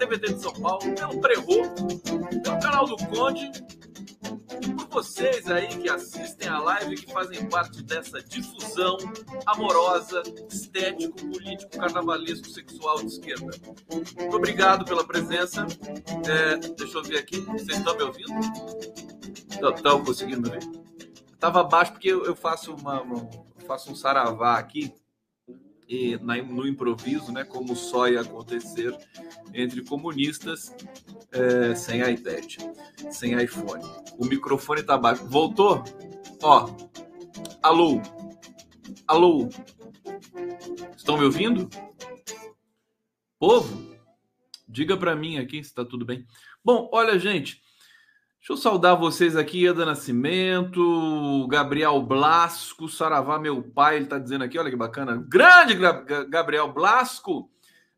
TVT de São Paulo, pelo Prerro, pelo canal do Conde e por vocês aí que assistem a live que fazem parte dessa difusão amorosa, estético, político, carnavalesco, sexual de esquerda. Muito obrigado pela presença. É, deixa eu ver aqui. Vocês estão me ouvindo? Estão conseguindo ouvir? Estava abaixo porque eu faço, uma, uma, faço um saravá aqui e na, no improviso, né, como só ia acontecer entre comunistas é, sem iPad, sem iPhone. O microfone está baixo. Voltou? Ó, alô, alô, estão me ouvindo? Povo, diga para mim aqui se está tudo bem. Bom, olha, gente. Deixa eu saudar vocês aqui, Eda Nascimento, Gabriel Blasco, Saravá, meu pai, ele está dizendo aqui, olha que bacana. Grande Gabriel Blasco,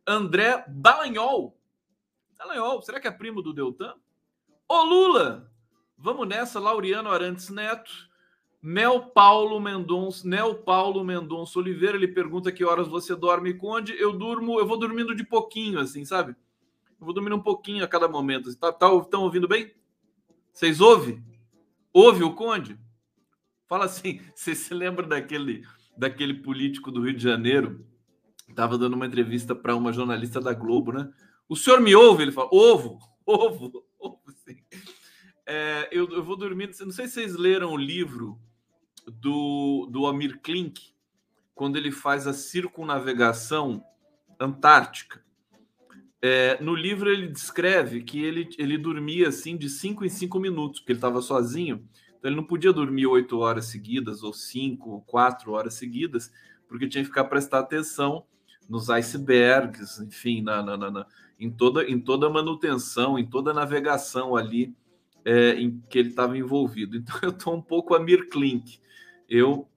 André Dallagnol. Dallagnol, será que é primo do Deltan? Ô Lula, vamos nessa, Laureano Arantes Neto, Nel Paulo Mendonça, Nel Paulo Mendonça Oliveira, ele pergunta que horas você dorme Conde? Eu durmo, eu vou dormindo de pouquinho, assim, sabe? Eu vou dormindo um pouquinho a cada momento. Estão tá, tá, ouvindo bem? Vocês ouvem? Ouve o Conde? Fala assim, você se lembra daquele, daquele político do Rio de Janeiro? Estava dando uma entrevista para uma jornalista da Globo, né? O senhor me ouve? Ele fala, ovo, ovo, ovo, sim. É, eu, eu vou dormir. Não sei se vocês leram o livro do, do Amir Klink, quando ele faz a circunnavegação antártica. É, no livro ele descreve que ele, ele dormia assim de 5 em 5 minutos, porque ele estava sozinho. Então ele não podia dormir 8 horas seguidas, ou 5, 4 horas seguidas, porque tinha que ficar prestar atenção nos icebergs, enfim, na, na, na, em, toda, em toda a manutenção, em toda a navegação ali é, em que ele estava envolvido. Então eu estou um pouco a Mir Klink. Eu,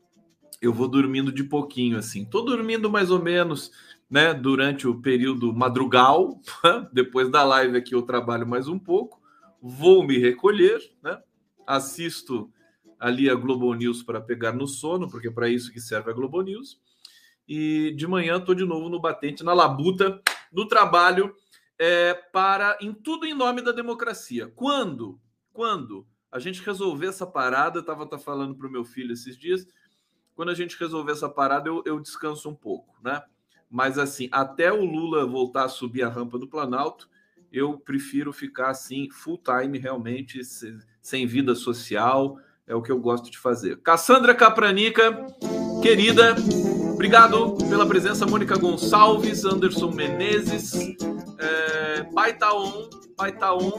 eu vou dormindo de pouquinho, assim. Estou dormindo mais ou menos né, durante o período madrugal. Depois da live aqui eu trabalho mais um pouco, vou me recolher, né, assisto ali a Globo News para pegar no sono, porque é para isso que serve a Globo News. E de manhã estou de novo no batente, na labuta, no trabalho, é, para em tudo em nome da democracia. Quando, quando a gente resolver essa parada, eu estava tá falando para o meu filho esses dias, quando a gente resolver essa parada, eu, eu descanso um pouco, né? Mas assim, até o Lula voltar a subir a rampa do Planalto, eu prefiro ficar assim, full time, realmente, sem vida social. É o que eu gosto de fazer. Cassandra Capranica, querida, obrigado pela presença. Mônica Gonçalves, Anderson Menezes, é, Pai Taon, Pai Taon.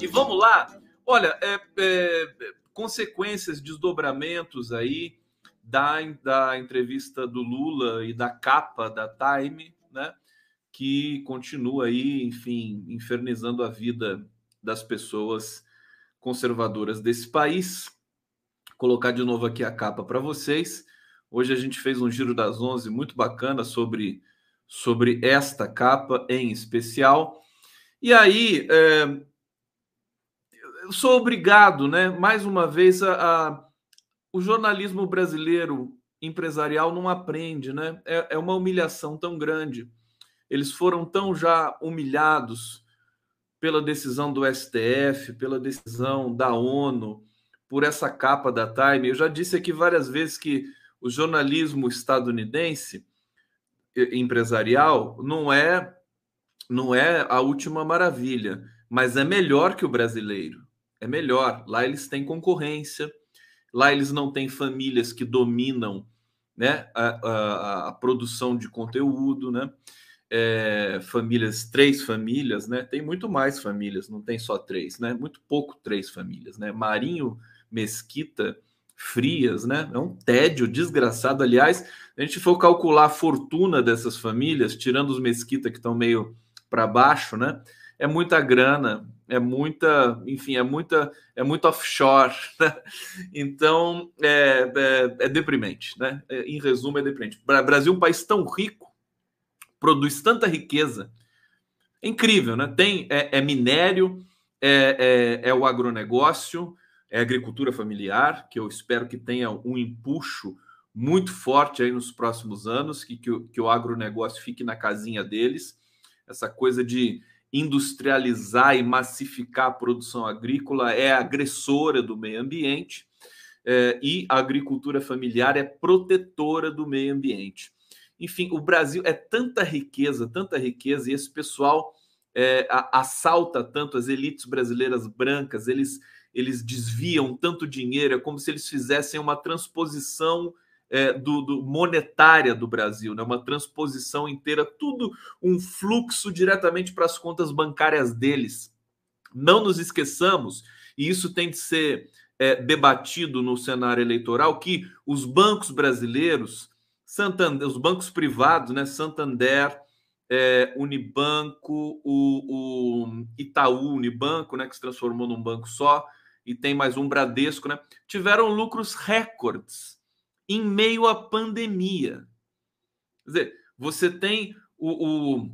E vamos lá. Olha, é, é, consequências, desdobramentos aí da, da entrevista do Lula e da capa da Time, né? Que continua aí, enfim, infernizando a vida das pessoas conservadoras desse país. Vou colocar de novo aqui a capa para vocês. Hoje a gente fez um giro das 11 muito bacana sobre, sobre esta capa em especial. E aí, é, eu sou obrigado, né, mais uma vez, a, a o jornalismo brasileiro empresarial não aprende, né? É, é uma humilhação tão grande. Eles foram tão já humilhados pela decisão do STF, pela decisão da ONU, por essa capa da Time. Eu já disse aqui várias vezes que o jornalismo estadunidense empresarial não é não é a última maravilha, mas é melhor que o brasileiro. É melhor. Lá eles têm concorrência, Lá eles não têm famílias que dominam né, a, a, a produção de conteúdo, né? É, famílias, três famílias, né? Tem muito mais famílias, não tem só três, né? Muito pouco três famílias, né? Marinho, Mesquita, Frias, né? É um tédio desgraçado. Aliás, a gente for calcular a fortuna dessas famílias, tirando os Mesquita que estão meio para baixo, né? É muita grana, é muita, enfim, é muita, é muito offshore. Né? Então é, é, é, deprimente, né? É, em resumo, é deprimente. O Brasil é um país tão rico, produz tanta riqueza, é incrível, né? Tem é, é minério, é, é, é, o agronegócio, é agricultura familiar, que eu espero que tenha um empuxo muito forte aí nos próximos anos, que, que, que o agronegócio fique na casinha deles. Essa coisa de industrializar e massificar a produção agrícola é agressora do meio ambiente é, e a agricultura familiar é protetora do meio ambiente. Enfim, o Brasil é tanta riqueza, tanta riqueza, e esse pessoal é, assalta tanto as elites brasileiras brancas, eles, eles desviam tanto dinheiro, é como se eles fizessem uma transposição é, do, do, monetária do Brasil, né? uma transposição inteira, tudo um fluxo diretamente para as contas bancárias deles. Não nos esqueçamos, e isso tem de ser é, debatido no cenário eleitoral, que os bancos brasileiros, Santander, os bancos privados, né? Santander, é, Unibanco, o, o, Itaú Unibanco, né, que se transformou num banco só, e tem mais um Bradesco, né, tiveram lucros recordes em meio à pandemia. Quer dizer, você tem o, o,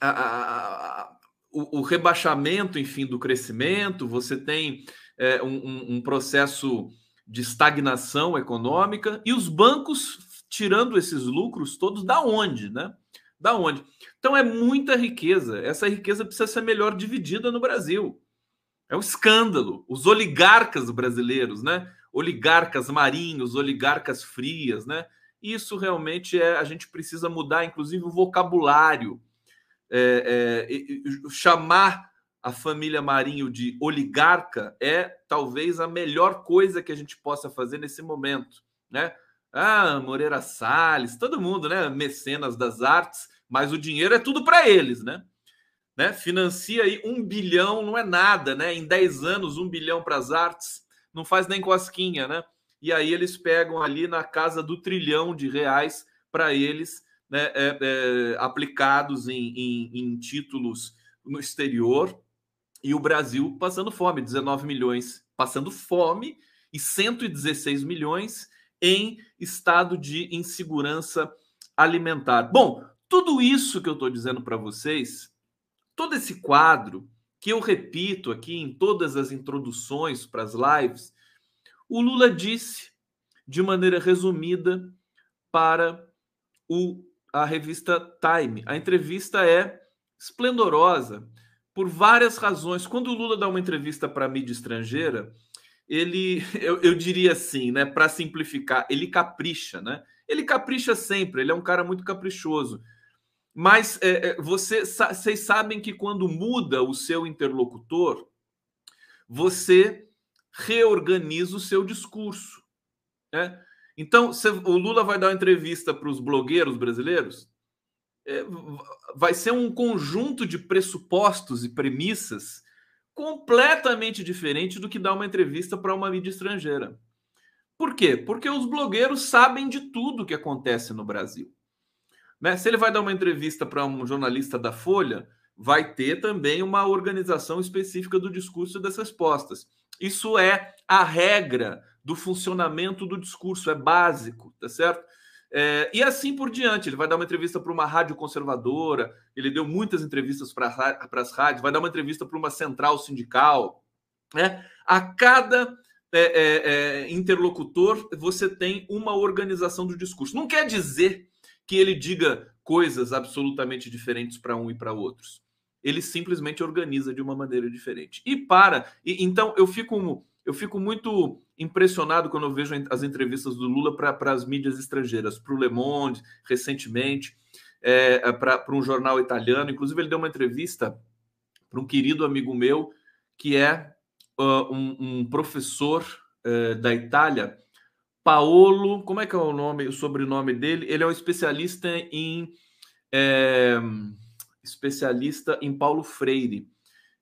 a, a, o, o rebaixamento, enfim, do crescimento, você tem é, um, um processo de estagnação econômica, e os bancos tirando esses lucros todos da onde, né? Da onde? Então é muita riqueza. Essa riqueza precisa ser melhor dividida no Brasil. É um escândalo. Os oligarcas brasileiros, né? Oligarcas marinhos, oligarcas frias, né? Isso realmente é. A gente precisa mudar, inclusive, o vocabulário. É, é, chamar a família Marinho de oligarca é talvez a melhor coisa que a gente possa fazer nesse momento, né? Ah, Moreira Salles, todo mundo, né? Mecenas das artes, mas o dinheiro é tudo para eles, né? né? Financia aí um bilhão, não é nada, né? Em 10 anos, um bilhão para as artes, não faz nem cosquinha, né? E aí eles pegam ali na casa do trilhão de reais para eles, né? É, é, aplicados em, em, em títulos no exterior e o Brasil passando fome, 19 milhões passando fome e 116 milhões em estado de insegurança alimentar. Bom, tudo isso que eu estou dizendo para vocês, todo esse quadro que eu repito aqui em todas as introduções para as lives, o Lula disse de maneira resumida para o, a revista Time. A entrevista é esplendorosa por várias razões. Quando o Lula dá uma entrevista para a mídia estrangeira, ele, eu, eu diria assim, né, para simplificar, ele capricha, né? Ele capricha sempre, ele é um cara muito caprichoso. Mas é, é você, vocês sabem que quando muda o seu interlocutor, você reorganiza o seu discurso. Né? Então, o Lula vai dar uma entrevista para os blogueiros brasileiros, é, vai ser um conjunto de pressupostos e premissas completamente diferente do que dar uma entrevista para uma mídia estrangeira. Por quê? Porque os blogueiros sabem de tudo que acontece no Brasil. Né? Se ele vai dar uma entrevista para um jornalista da Folha, vai ter também uma organização específica do discurso e das respostas. Isso é a regra do funcionamento do discurso, é básico, tá certo? É, e assim por diante. Ele vai dar uma entrevista para uma rádio conservadora, ele deu muitas entrevistas para as rádios, vai dar uma entrevista para uma central sindical. Né? A cada é, é, é, interlocutor, você tem uma organização do discurso. Não quer dizer que ele diga coisas absolutamente diferentes para um e para outros. Ele simplesmente organiza de uma maneira diferente. E para. E, então, eu fico, eu fico muito impressionado quando eu vejo as entrevistas do Lula para as mídias estrangeiras, para o Le Monde, recentemente, é, é para um jornal italiano. Inclusive, ele deu uma entrevista para um querido amigo meu, que é uh, um, um, professor uh, da Itália, Paolo, como é que é o nome, o sobrenome dele? Ele é um especialista em é, especialista em Paulo Freire.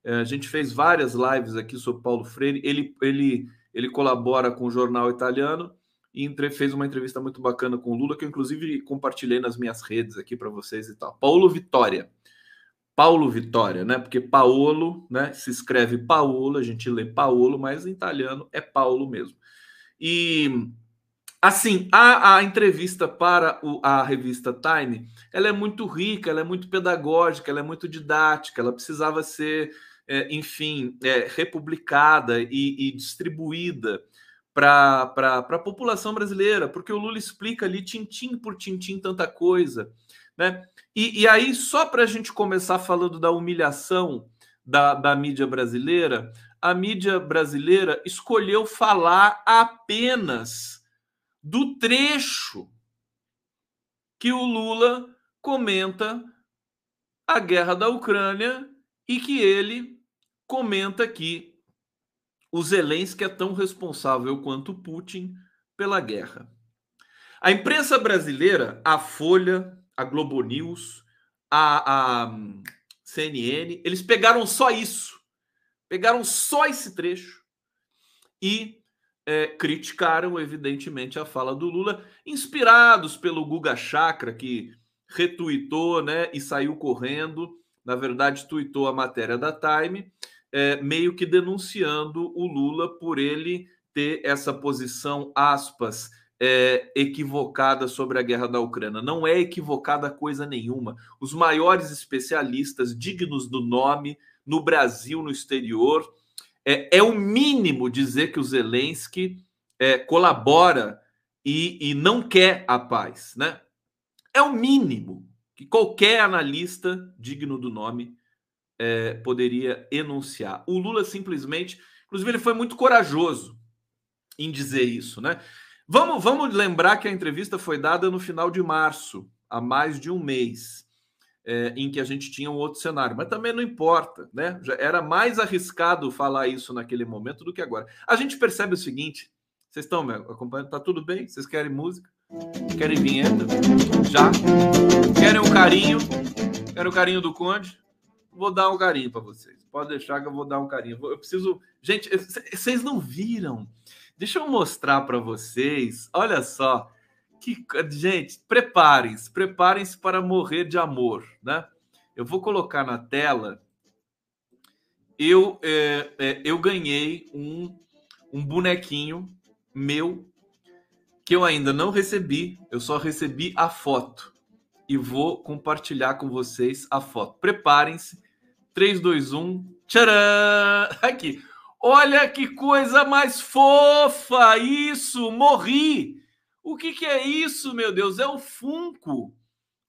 É, a gente fez várias lives aqui sobre Paulo Freire. Ele, ele, ele colabora com o jornal italiano e entre, fez uma entrevista muito bacana com o Lula, que eu inclusive compartilhei nas minhas redes aqui para vocês e tal. Paulo Vitória. Paulo Vitória, né? Porque Paolo, né? Se escreve Paolo, a gente lê Paolo, mas em italiano é Paulo mesmo. E assim, a, a entrevista para o, a revista Time, ela é muito rica, ela é muito pedagógica, ela é muito didática, ela precisava ser, é, enfim, é, republicada e, e distribuída para a população brasileira, porque o Lula explica ali, tintim por tintim, tanta coisa. Né? E, e aí, só para a gente começar falando da humilhação da, da mídia brasileira, a mídia brasileira escolheu falar apenas do trecho que o Lula comenta a guerra da Ucrânia e que ele comenta que o Zelensky é tão responsável quanto Putin pela guerra. A imprensa brasileira, a Folha, a Globo News, a, a CNN, eles pegaram só isso, pegaram só esse trecho e é, criticaram, evidentemente, a fala do Lula, inspirados pelo Guga Chakra, que retuitou né, e saiu correndo, na verdade, tuitou a matéria da Time, é, meio que denunciando o Lula por ele ter essa posição, aspas, é, equivocada sobre a guerra da Ucrânia. Não é equivocada coisa nenhuma. Os maiores especialistas, dignos do nome, no Brasil, no exterior, é, é o mínimo dizer que o Zelensky é, colabora e, e não quer a paz. Né? É o mínimo que qualquer analista digno do nome é, poderia enunciar. O Lula simplesmente, inclusive, ele foi muito corajoso em dizer isso, né? Vamos, vamos lembrar que a entrevista foi dada no final de março, há mais de um mês, é, em que a gente tinha um outro cenário, mas também não importa, né? Já era mais arriscado falar isso naquele momento do que agora. A gente percebe o seguinte: vocês estão me acompanhando? Tá tudo bem? Vocês querem música? Querem vinheta? Já? Querem um carinho? Querem o carinho do Conde? Vou dar um carinho para vocês. Pode deixar que eu vou dar um carinho. Eu preciso. Gente, vocês não viram Deixa eu mostrar para vocês. Olha só. Que, gente, preparem-se, preparem-se para morrer de amor, né? Eu vou colocar na tela. Eu, é, é, eu ganhei um, um bonequinho meu que eu ainda não recebi, eu só recebi a foto e vou compartilhar com vocês a foto. Preparem-se. 3, 2, 1. Tcharam! Aqui. Olha que coisa mais fofa! Isso, morri! O que, que é isso, meu Deus? É o Funko.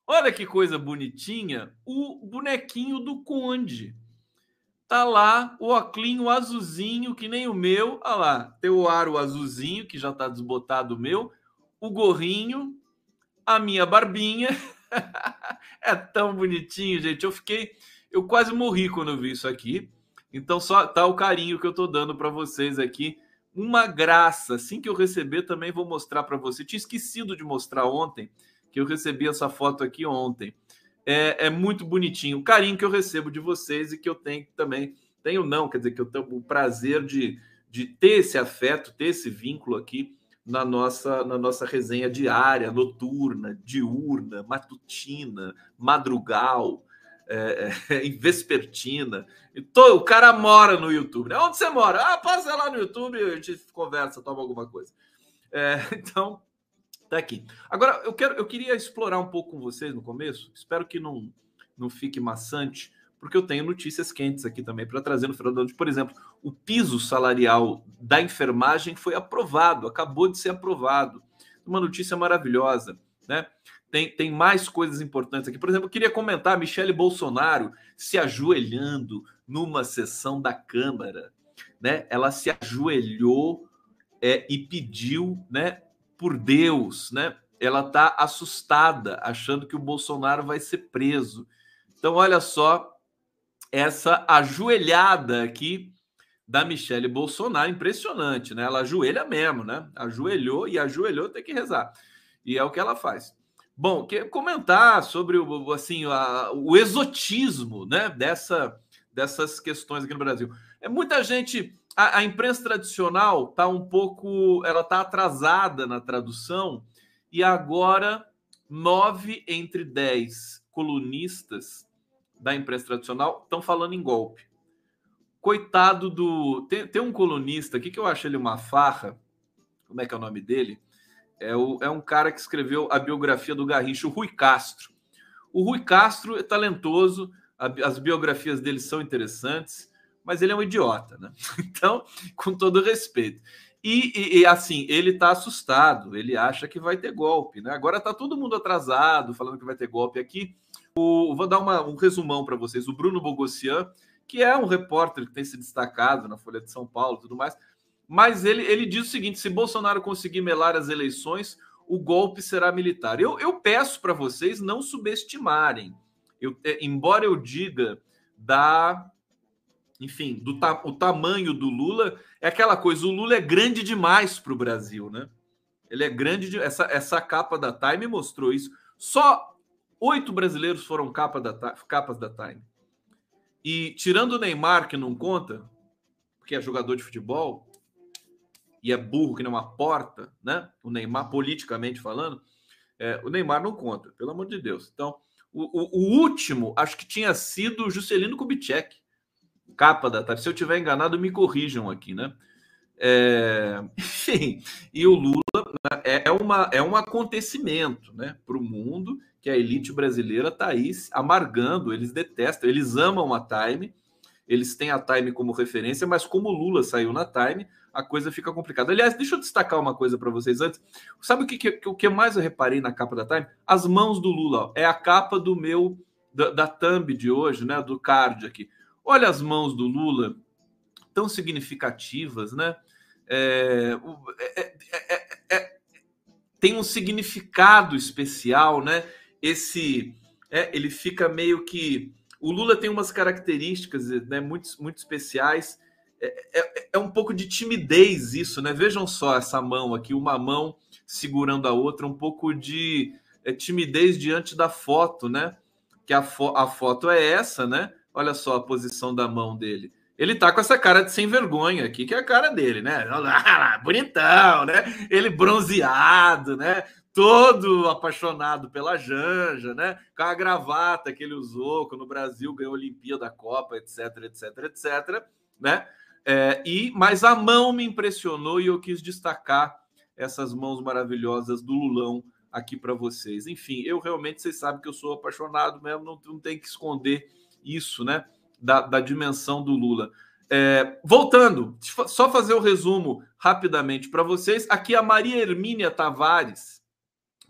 Olha que coisa bonitinha. O bonequinho do Conde. Tá lá o oclinho azulzinho, que nem o meu. Olha lá, tem o aro azulzinho, que já tá desbotado o meu. O gorrinho, a minha barbinha. é tão bonitinho, gente. Eu fiquei. Eu quase morri quando eu vi isso aqui. Então só tá o carinho que eu tô dando para vocês aqui. Uma graça. Assim que eu receber também vou mostrar para você. Tinha esquecido de mostrar ontem, que eu recebi essa foto aqui ontem. É, é, muito bonitinho. O carinho que eu recebo de vocês e que eu tenho também. Tenho não, quer dizer, que eu tenho o prazer de, de ter esse afeto, ter esse vínculo aqui na nossa, na nossa resenha diária, noturna, diurna, matutina, madrugal é, é, vespertina. Então, o cara mora no YouTube. Né? Onde você mora? Ah, passa lá no YouTube a gente conversa, toma alguma coisa. É, então, tá aqui. Agora, eu quero, eu queria explorar um pouco com vocês no começo. Espero que não, não fique maçante, porque eu tenho notícias quentes aqui também para trazer no final do ano. Por exemplo, o piso salarial da enfermagem foi aprovado, acabou de ser aprovado. Uma notícia maravilhosa, né? Tem, tem mais coisas importantes aqui. Por exemplo, eu queria comentar Michele Bolsonaro se ajoelhando numa sessão da Câmara. Né? Ela se ajoelhou é, e pediu né, por Deus. Né? Ela está assustada, achando que o Bolsonaro vai ser preso. Então, olha só essa ajoelhada aqui da Michele Bolsonaro, impressionante, né? Ela ajoelha mesmo, né? Ajoelhou e ajoelhou tem que rezar. E é o que ela faz. Bom, quer comentar sobre o, assim, a, o exotismo né, dessa, dessas questões aqui no Brasil. É muita gente. A, a imprensa tradicional está um pouco. Ela está atrasada na tradução, e agora nove entre dez colunistas da imprensa tradicional estão falando em golpe. Coitado do. Tem, tem um colunista aqui que eu acho ele uma farra. Como é que é o nome dele? É, o, é um cara que escreveu a biografia do Garrincha, o Rui Castro. O Rui Castro é talentoso, a, as biografias dele são interessantes, mas ele é um idiota, né? Então, com todo respeito. E, e, e, assim, ele está assustado, ele acha que vai ter golpe, né? Agora está todo mundo atrasado, falando que vai ter golpe aqui. O, vou dar uma, um resumão para vocês. O Bruno Bogossian, que é um repórter que tem se destacado na Folha de São Paulo e tudo mais, mas ele, ele diz o seguinte: se Bolsonaro conseguir melar as eleições, o golpe será militar. Eu, eu peço para vocês não subestimarem. Eu, é, embora eu diga da enfim, do ta o tamanho do Lula é aquela coisa. O Lula é grande demais para o Brasil, né? Ele é grande. De, essa, essa capa da Time mostrou isso. Só oito brasileiros foram capa da, capas da Time. E tirando o Neymar, que não conta, porque é jogador de futebol e é burro que nem uma porta, né? O Neymar, politicamente falando, é, o Neymar não conta, pelo amor de Deus. Então, o, o, o último, acho que tinha sido Juscelino Kubitschek capa da Time. Se eu tiver enganado, me corrijam aqui, né? É, enfim, e o Lula né, é, é, uma, é um acontecimento né, para o mundo que a elite brasileira está aí amargando, eles detestam, eles amam a Time, eles têm a Time como referência, mas como o Lula saiu na Time, a coisa fica complicada. Aliás, deixa eu destacar uma coisa para vocês antes. Sabe o que, que, o que mais eu reparei na capa da Time? As mãos do Lula. É a capa do meu da, da thumb de hoje, né? Do card aqui. Olha as mãos do Lula, tão significativas, né? É, é, é, é, tem um significado especial, né? Esse, é, ele fica meio que o Lula tem umas características, né, muito, muito especiais. É, é, um pouco de timidez isso, né? Vejam só essa mão aqui, uma mão segurando a outra, um pouco de timidez diante da foto, né? Que a, fo a foto é essa, né? Olha só a posição da mão dele. Ele tá com essa cara de sem vergonha aqui, que é a cara dele, né? Bonitão, né? Ele bronzeado, né? Todo apaixonado pela Janja, né? Com a gravata que ele usou quando o Brasil ganhou a Olimpíada, a Copa, etc, etc, etc, né? É, e mas a mão me impressionou e eu quis destacar essas mãos maravilhosas do Lulão aqui para vocês. Enfim, eu realmente vocês sabem que eu sou apaixonado mesmo, não, não tem que esconder isso, né? Da, da dimensão do Lula. É, voltando, só fazer o resumo rapidamente para vocês. Aqui a Maria Hermínia Tavares,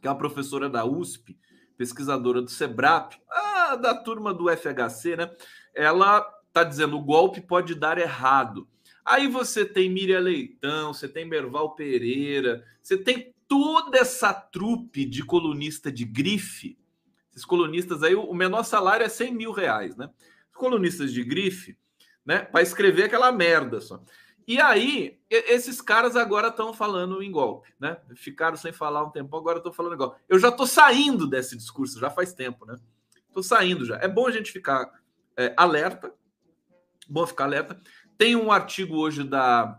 que é uma professora da USP, pesquisadora do SEBRAP, ah, da turma do FHC, né? Ela está dizendo o golpe pode dar errado. Aí você tem Miriam Leitão, você tem Merval Pereira, você tem toda essa trupe de colunista de grife esses colunistas aí, o menor salário é 100 mil reais, né? Colunistas de grife, né? Para escrever aquela merda só. E aí, esses caras agora estão falando em golpe, né? Ficaram sem falar um tempo, agora estão falando em golpe. Eu já estou saindo desse discurso, já faz tempo, né? Estou saindo já. É bom a gente ficar é, alerta, bom ficar alerta. Tem um artigo hoje da,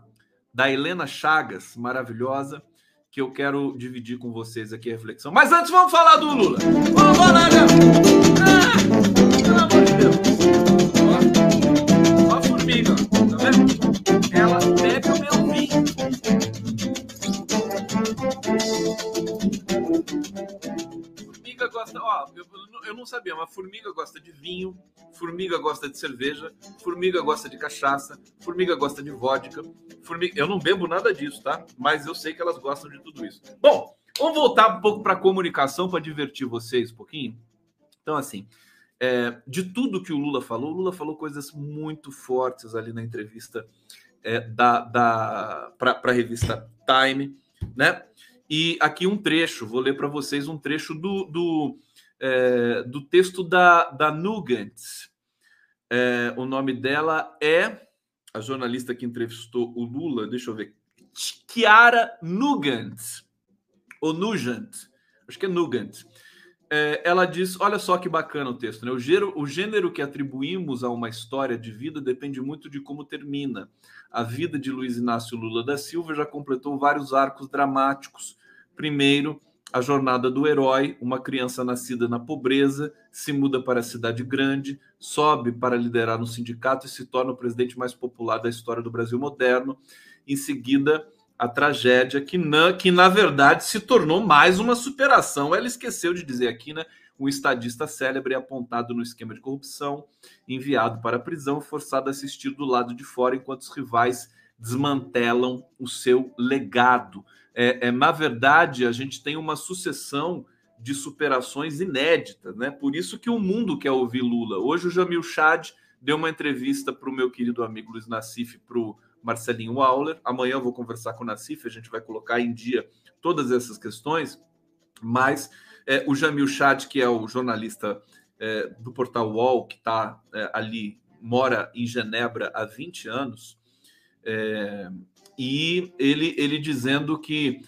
da Helena Chagas, maravilhosa, que eu quero dividir com vocês aqui a reflexão. Mas antes, vamos falar do Lula. Vamos falar, né? Ah, pelo amor de Deus. Ó a formiga, tá vendo? Ela bebe o meu vinho. Formiga gosta, ó, eu, não sabia, mas formiga gosta de vinho, formiga gosta de cerveja, formiga gosta de cachaça, formiga gosta de vodka, formiga. Eu não bebo nada disso, tá? Mas eu sei que elas gostam de tudo isso. Bom, vamos voltar um pouco para a comunicação para divertir vocês um pouquinho. Então, assim, é, de tudo que o Lula falou, o Lula falou coisas muito fortes ali na entrevista é, da, da para a revista Time, né? E aqui um trecho, vou ler para vocês um trecho do, do é, do texto da, da Nugent. É, o nome dela é a jornalista que entrevistou o Lula, deixa eu ver, Chiara Nugent, ou Nugent, acho que é Nugent. É, ela diz: olha só que bacana o texto, né? O gênero, o gênero que atribuímos a uma história de vida depende muito de como termina. A vida de Luiz Inácio Lula da Silva já completou vários arcos dramáticos. Primeiro, a jornada do herói, uma criança nascida na pobreza, se muda para a cidade grande, sobe para liderar um sindicato e se torna o presidente mais popular da história do Brasil moderno. Em seguida, a tragédia que na, que na verdade se tornou mais uma superação. Ela esqueceu de dizer aqui, né? Um estadista célebre apontado no esquema de corrupção, enviado para a prisão, forçado a assistir do lado de fora enquanto os rivais desmantelam o seu legado. É, é, na verdade, a gente tem uma sucessão de superações inéditas, né? Por isso que o mundo quer ouvir Lula. Hoje o Jamil Chad deu uma entrevista para o meu querido amigo Luiz Nassif, para o Marcelinho Auler. Amanhã eu vou conversar com o Nassif, a gente vai colocar em dia todas essas questões, mas é, o Jamil Chad, que é o jornalista é, do portal UOL, que está é, ali, mora em Genebra há 20 anos, é, e ele, ele dizendo que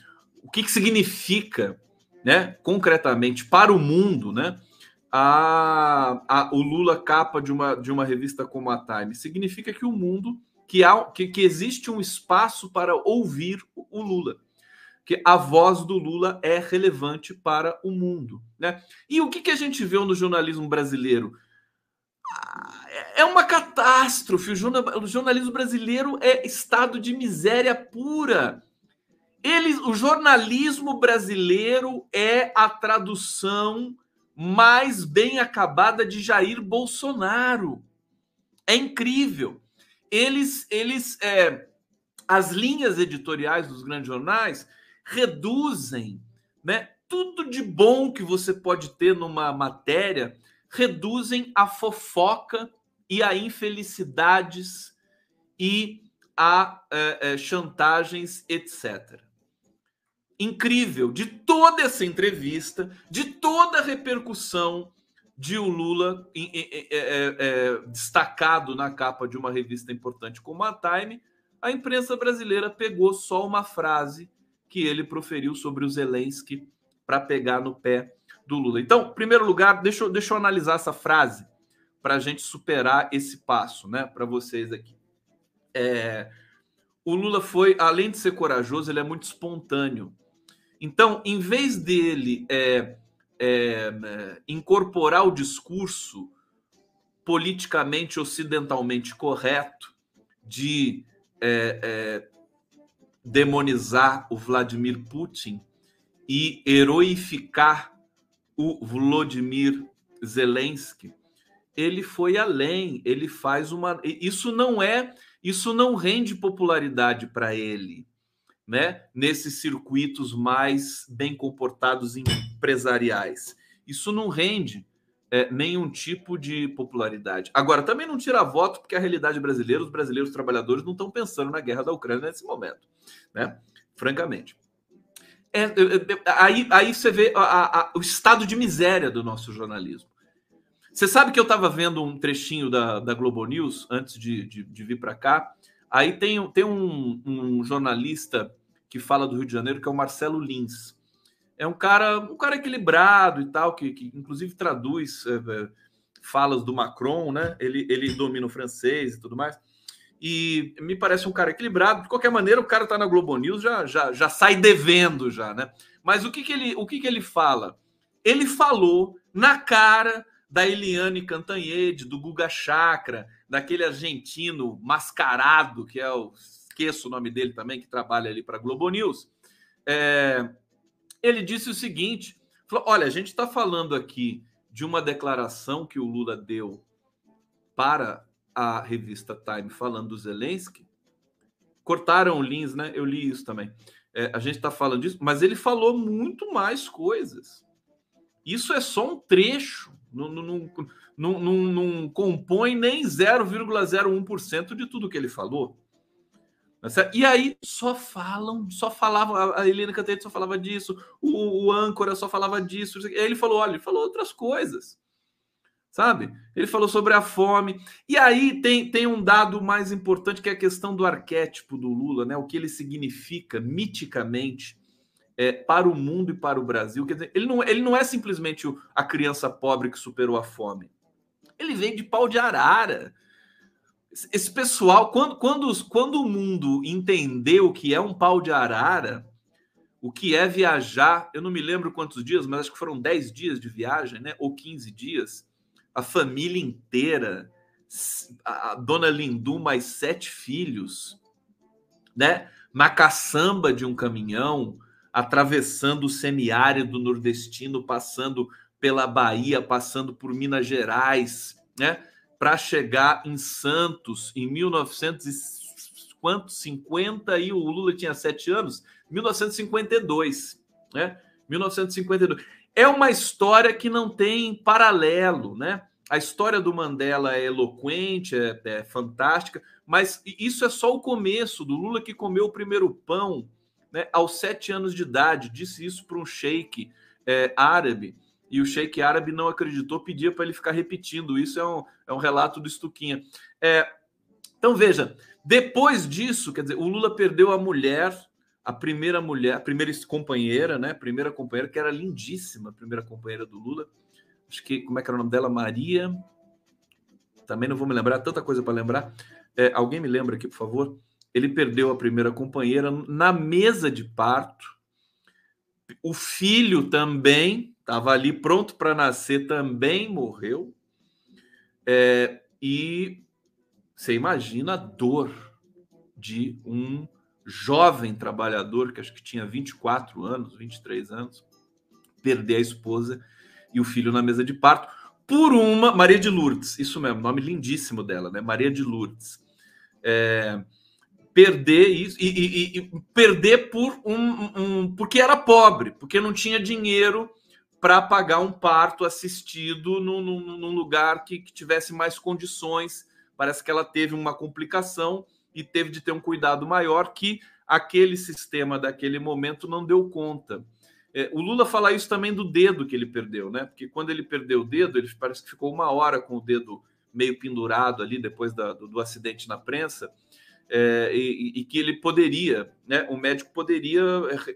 o que, que significa, né, concretamente para o mundo, né, a, a, o Lula capa de uma, de uma revista como a Time significa que o mundo que, há, que, que existe um espaço para ouvir o Lula que a voz do Lula é relevante para o mundo. Né? E o que, que a gente vê no jornalismo brasileiro? É uma catástrofe. O jornalismo brasileiro é estado de miséria pura. Ele, o jornalismo brasileiro é a tradução mais bem acabada de Jair Bolsonaro. É incrível. Eles, eles, é, as linhas editoriais dos grandes jornais reduzem, né? Tudo de bom que você pode ter numa matéria reduzem a fofoca e a infelicidades e a é, é, chantagens, etc. Incrível, de toda essa entrevista, de toda a repercussão de o Lula é, é, destacado na capa de uma revista importante como a Time, a imprensa brasileira pegou só uma frase que ele proferiu sobre o Zelensky para pegar no pé do Lula. Então, em primeiro lugar, deixa deixa eu analisar essa frase para a gente superar esse passo, né? Para vocês aqui. É, o Lula foi, além de ser corajoso, ele é muito espontâneo. Então, em vez dele é, é, incorporar o discurso politicamente ocidentalmente correto de é, é demonizar o Vladimir Putin e heroificar o Vladimir Zelensky, ele foi além, ele faz uma isso não é, isso não rende popularidade para ele, né? Nesses circuitos mais bem comportados empresariais. Isso não rende é, nenhum tipo de popularidade. Agora, também não tira voto, porque a realidade brasileira, os brasileiros trabalhadores não estão pensando na guerra da Ucrânia nesse momento, né? Francamente. É, é, aí, aí você vê a, a, o estado de miséria do nosso jornalismo. Você sabe que eu estava vendo um trechinho da, da Globo News antes de, de, de vir para cá. Aí tem, tem um, um, jornalista que fala do Rio de Janeiro, que é o Marcelo Lins. É um cara, um cara equilibrado e tal, que, que inclusive traduz é, é falas do Macron, né? Ele, ele domina o francês e tudo mais e me parece um cara equilibrado. De qualquer maneira, o cara está na Globo News, já, já, já sai devendo já, né? Mas o que, que ele o que, que ele fala? Ele falou na cara da Eliane Cantanhede, do Guga Chakra, daquele argentino mascarado, que é o esqueço o nome dele também, que trabalha ali para a Globo News. É, ele disse o seguinte: falou, olha, a gente está falando aqui de uma declaração que o Lula deu para a revista Time falando do Zelensky, cortaram o Lins, né? Eu li isso também. É, a gente está falando disso, mas ele falou muito mais coisas. Isso é só um trecho, não, não, não, não, compõe nem 0,01% de tudo que ele falou. Tá e aí só falam, só falava, a Helena Cantanhete só falava disso, o, o âncora só falava disso. Aí ele falou: olha, ele falou outras coisas sabe? Ele falou sobre a fome. E aí tem, tem um dado mais importante que é a questão do arquétipo do Lula, né? O que ele significa miticamente é, para o mundo e para o Brasil. Quer dizer, ele não, ele não é simplesmente a criança pobre que superou a fome. Ele vem de pau de arara. Esse pessoal, quando, quando, quando o mundo entendeu o que é um pau de arara, o que é viajar. Eu não me lembro quantos dias, mas acho que foram 10 dias de viagem, né? Ou 15 dias. A família inteira, a dona Lindu, mais sete filhos, né? Na caçamba de um caminhão, atravessando o semiárido nordestino, passando pela Bahia, passando por Minas Gerais, né? Para chegar em Santos em 1950 e o Lula tinha sete anos, 1952, né? 1952. É uma história que não tem paralelo, né? A história do Mandela é eloquente, é, é fantástica, mas isso é só o começo do Lula que comeu o primeiro pão né, aos sete anos de idade. Disse isso para um sheik é, árabe e o sheik árabe não acreditou, pedia para ele ficar repetindo. Isso é um, é um relato do Estuquinha. É, então veja, depois disso, quer dizer, o Lula perdeu a mulher, a primeira mulher, a primeira companheira, né? Primeira companheira que era lindíssima, a primeira companheira do Lula. Acho que como é que era o nome dela? Maria. Também não vou me lembrar, tanta coisa para lembrar. É, alguém me lembra aqui, por favor? Ele perdeu a primeira companheira na mesa de parto. O filho também estava ali pronto para nascer, também morreu. É, e você imagina a dor de um jovem trabalhador, que acho que tinha 24 anos, 23 anos, perder a esposa e o filho na mesa de parto por uma Maria de Lourdes, isso mesmo, nome lindíssimo dela, né? Maria de Lourdes. É, perder isso e, e, e, perder por um, um, porque era pobre, porque não tinha dinheiro para pagar um parto assistido num, num, num lugar que, que, tivesse mais condições. Parece que ela teve uma complicação e teve de ter um cuidado maior que aquele sistema daquele momento não deu conta. É, o Lula fala isso também do dedo que ele perdeu, né? Porque quando ele perdeu o dedo, ele parece que ficou uma hora com o dedo meio pendurado ali depois da, do, do, acidente na prensa. É, e, e, que ele poderia, né? O médico poderia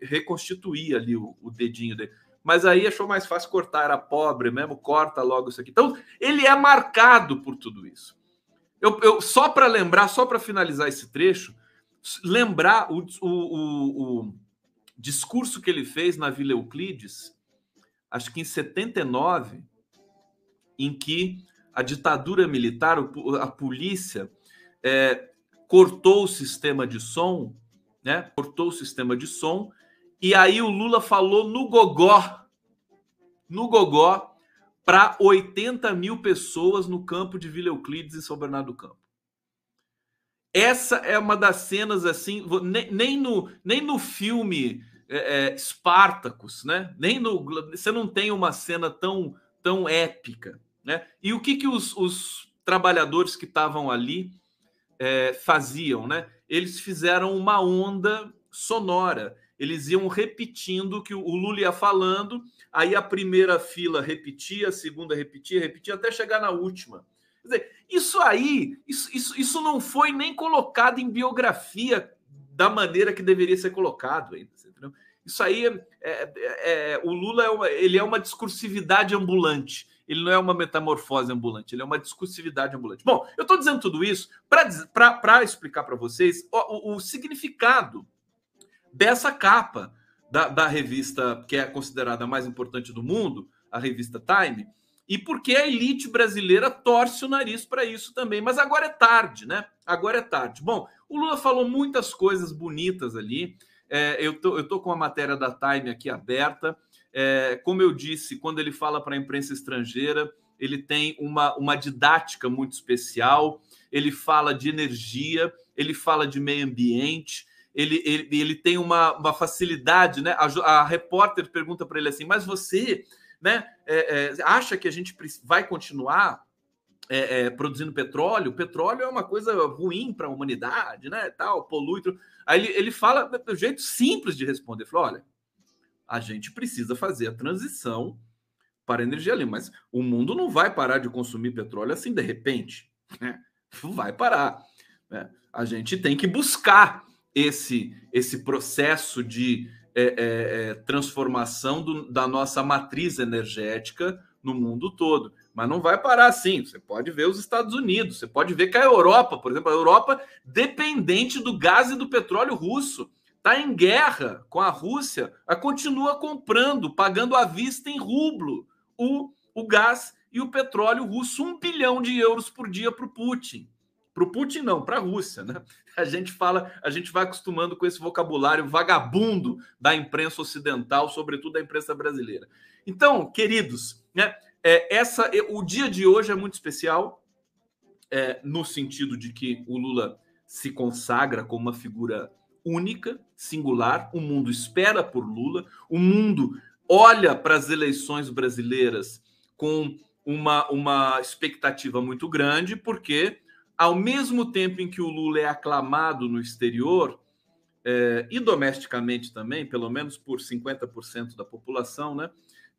reconstituir ali o, o dedinho dele mas aí achou mais fácil cortar, era pobre mesmo, corta logo isso aqui. Então, ele é marcado por tudo isso. Eu, eu só para lembrar, só para finalizar esse trecho, lembrar o, o, o, discurso que ele fez na Vila Euclides, acho que em 79, em que a ditadura militar, a polícia, é, cortou o sistema de som, né? Cortou o sistema de som e aí o Lula falou no gogó, no gogó, para 80 mil pessoas no campo de Vila Euclides e São Bernardo do Campo. Essa é uma das cenas assim, nem, nem no, nem no filme é, é, Spartacus, né? Nem no você não tem uma cena tão tão épica, né? E o que que os, os trabalhadores que estavam ali é, faziam, né? Eles fizeram uma onda sonora eles iam repetindo o que o Lula ia falando, aí a primeira fila repetia, a segunda repetia, repetia, até chegar na última. Quer dizer, isso aí, isso, isso, isso não foi nem colocado em biografia da maneira que deveria ser colocado. Entendeu? Isso aí, é, é, é, o Lula é uma, ele é uma discursividade ambulante. Ele não é uma metamorfose ambulante, ele é uma discursividade ambulante. Bom, eu estou dizendo tudo isso para explicar para vocês o, o, o significado dessa capa da, da revista que é considerada a mais importante do mundo, a revista Time, e porque a elite brasileira torce o nariz para isso também. Mas agora é tarde, né? Agora é tarde. Bom, o Lula falou muitas coisas bonitas ali. É, eu, tô, eu tô com a matéria da Time aqui aberta. É, como eu disse, quando ele fala para a imprensa estrangeira, ele tem uma, uma didática muito especial. Ele fala de energia, ele fala de meio ambiente, ele, ele, ele tem uma, uma facilidade, né? A, a repórter pergunta para ele assim, mas você né, é, é, acha que a gente vai continuar é, é, produzindo petróleo? Petróleo é uma coisa ruim para a humanidade, né? Tal, polui. Aí ele, ele fala do jeito simples de responder: falou, olha, a gente precisa fazer a transição para a energia limpa, mas o mundo não vai parar de consumir petróleo assim de repente, né? Vai parar. Né? A gente tem que buscar esse, esse processo de é, é, é, transformação do, da nossa matriz energética no mundo todo. Mas não vai parar assim. Você pode ver os Estados Unidos, você pode ver que a Europa, por exemplo, a Europa dependente do gás e do petróleo russo. Está em guerra com a Rússia, continua comprando, pagando à vista em rublo o, o gás e o petróleo russo, um bilhão de euros por dia para o Putin. Para o Putin, não, para a Rússia, né? A gente fala, a gente vai acostumando com esse vocabulário vagabundo da imprensa ocidental, sobretudo da imprensa brasileira. Então, queridos, né? É, essa, o dia de hoje é muito especial, é, no sentido de que o Lula se consagra como uma figura única, singular. O mundo espera por Lula, o mundo olha para as eleições brasileiras com uma, uma expectativa muito grande, porque ao mesmo tempo em que o Lula é aclamado no exterior, é, e domesticamente também, pelo menos por 50% da população, né?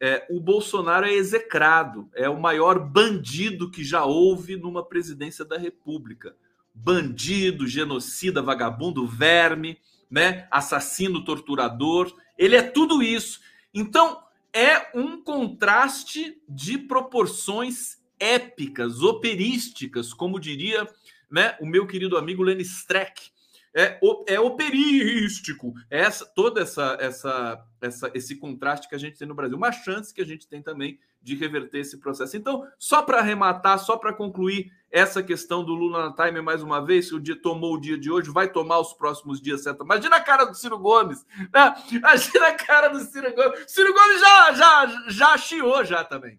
É, o Bolsonaro é execrado, é o maior bandido que já houve numa presidência da República. Bandido, genocida, vagabundo, verme, né? assassino, torturador. Ele é tudo isso. Então, é um contraste de proporções épicas, operísticas, como diria né, o meu querido amigo Lenny Streck. É, é operístico. Essa, toda essa, essa, essa, esse contraste que a gente tem no Brasil. Uma chance que a gente tem também de reverter esse processo. Então, só para arrematar, só para concluir essa questão do Lula na Time mais uma vez, que o dia tomou o dia de hoje, vai tomar os próximos dias, certo? Imagina a cara do Ciro Gomes, né? Imagina a cara do Ciro Gomes. Ciro Gomes já já já chiou já também,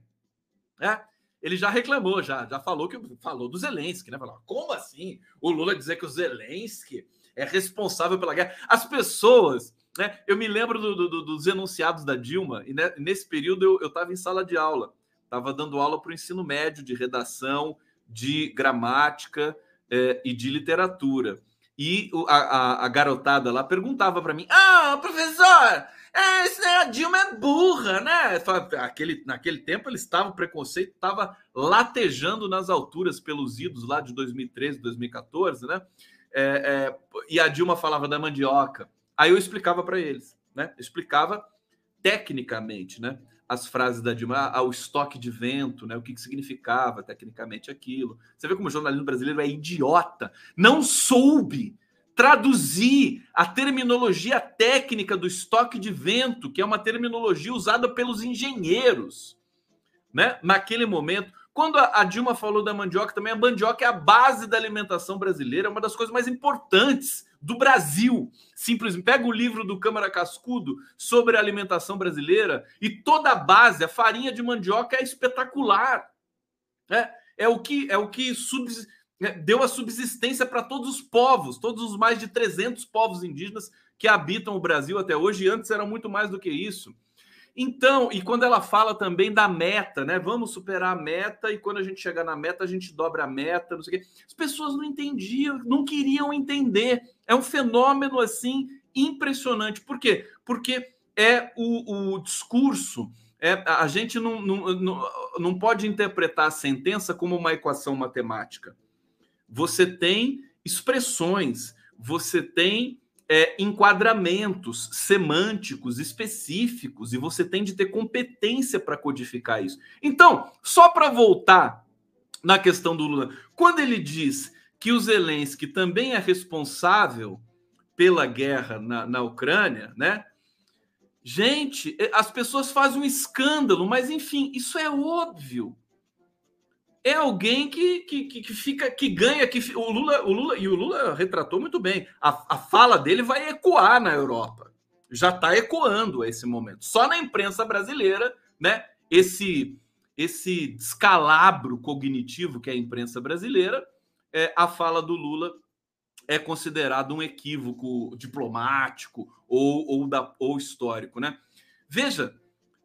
né? Ele já reclamou, já, já falou que falou do Zelensky, né? Falou, como assim? O Lula dizer que o Zelensky é responsável pela guerra. As pessoas, né? Eu me lembro do, do, dos enunciados da Dilma, e né, nesse período eu estava em sala de aula, estava dando aula para o ensino médio de redação de gramática é, e de literatura. E a, a, a garotada lá perguntava para mim: Ah, professor, é, a Dilma é burra, né? Aquele, naquele tempo eles estavam, o preconceito estava latejando nas alturas pelos idos lá de 2013, 2014, né? É, é, e a Dilma falava da mandioca. Aí eu explicava para eles, né? Explicava tecnicamente, né? As frases da Dilma, ao estoque de vento, né? O que, que significava tecnicamente aquilo. Você vê como o jornalismo brasileiro é idiota. Não soube traduzir a terminologia técnica do estoque de vento, que é uma terminologia usada pelos engenheiros, né? Naquele momento, quando a Dilma falou da mandioca, também a mandioca é a base da alimentação brasileira, é uma das coisas mais importantes do Brasil. Simplesmente pega o livro do Câmara Cascudo sobre a alimentação brasileira e toda a base, a farinha de mandioca é espetacular. É, é o que é o que subs, é, deu a subsistência para todos os povos, todos os mais de 300 povos indígenas que habitam o Brasil até hoje, e antes eram muito mais do que isso. Então, e quando ela fala também da meta, né? Vamos superar a meta e quando a gente chegar na meta, a gente dobra a meta, não sei o quê. As pessoas não entendiam, não queriam entender. É um fenômeno assim impressionante. Por quê? Porque é o, o discurso. É, a gente não, não, não, não pode interpretar a sentença como uma equação matemática. Você tem expressões, você tem é, enquadramentos semânticos específicos e você tem de ter competência para codificar isso. Então, só para voltar na questão do Lula, quando ele diz que o Zelensky também é responsável pela guerra na, na Ucrânia, né? Gente, as pessoas fazem um escândalo, mas enfim, isso é óbvio é alguém que, que, que, fica, que ganha, que o Lula, o Lula e o Lula retratou muito bem. A, a fala dele vai ecoar na Europa. Já está ecoando a esse momento. Só na imprensa brasileira, né? Esse esse descalabro cognitivo que é a imprensa brasileira, é, a fala do Lula é considerado um equívoco diplomático ou, ou, da, ou histórico, né? Veja,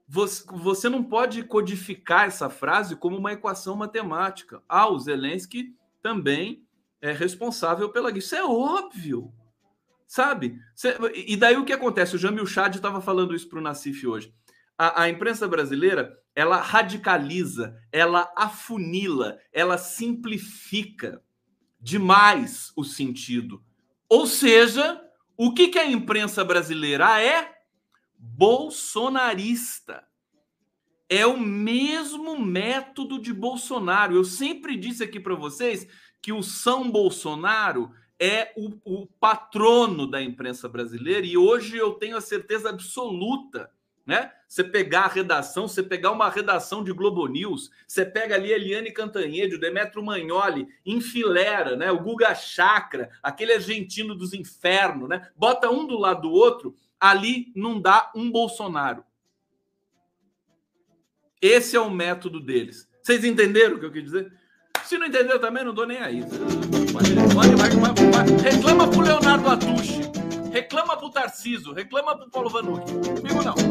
você, não pode codificar essa frase como uma equação matemática. Ah, o Zelensky também é responsável pela guerra. Isso é óbvio, sabe? E daí o que acontece? O Jamil Chad estava falando isso para o Nassif hoje. A, a, imprensa brasileira ela radicaliza, ela afunila, ela simplifica demais o sentido. Ou seja, o que, que a imprensa brasileira é? Bolsonarista. É o mesmo método de Bolsonaro. Eu sempre disse aqui para vocês que o São Bolsonaro é o, o patrono da imprensa brasileira e hoje eu tenho a certeza absoluta né? Você pegar a redação, você pegar uma redação de Globo News, você pega ali Eliane Cantanhede, Demetrio Magnoli, enfilera, né? O Guga Chakra, aquele argentino dos infernos, né? Bota um do lado do outro, ali não dá um Bolsonaro. Esse é o método deles. Vocês entenderam o que eu quis dizer? Se não entendeu também, não dou nem aí. Vai, vai, vai, reclama pro Leonardo Atushi. Reclama pro Tarciso, reclama pro Paulo Vanucci. Comigo não.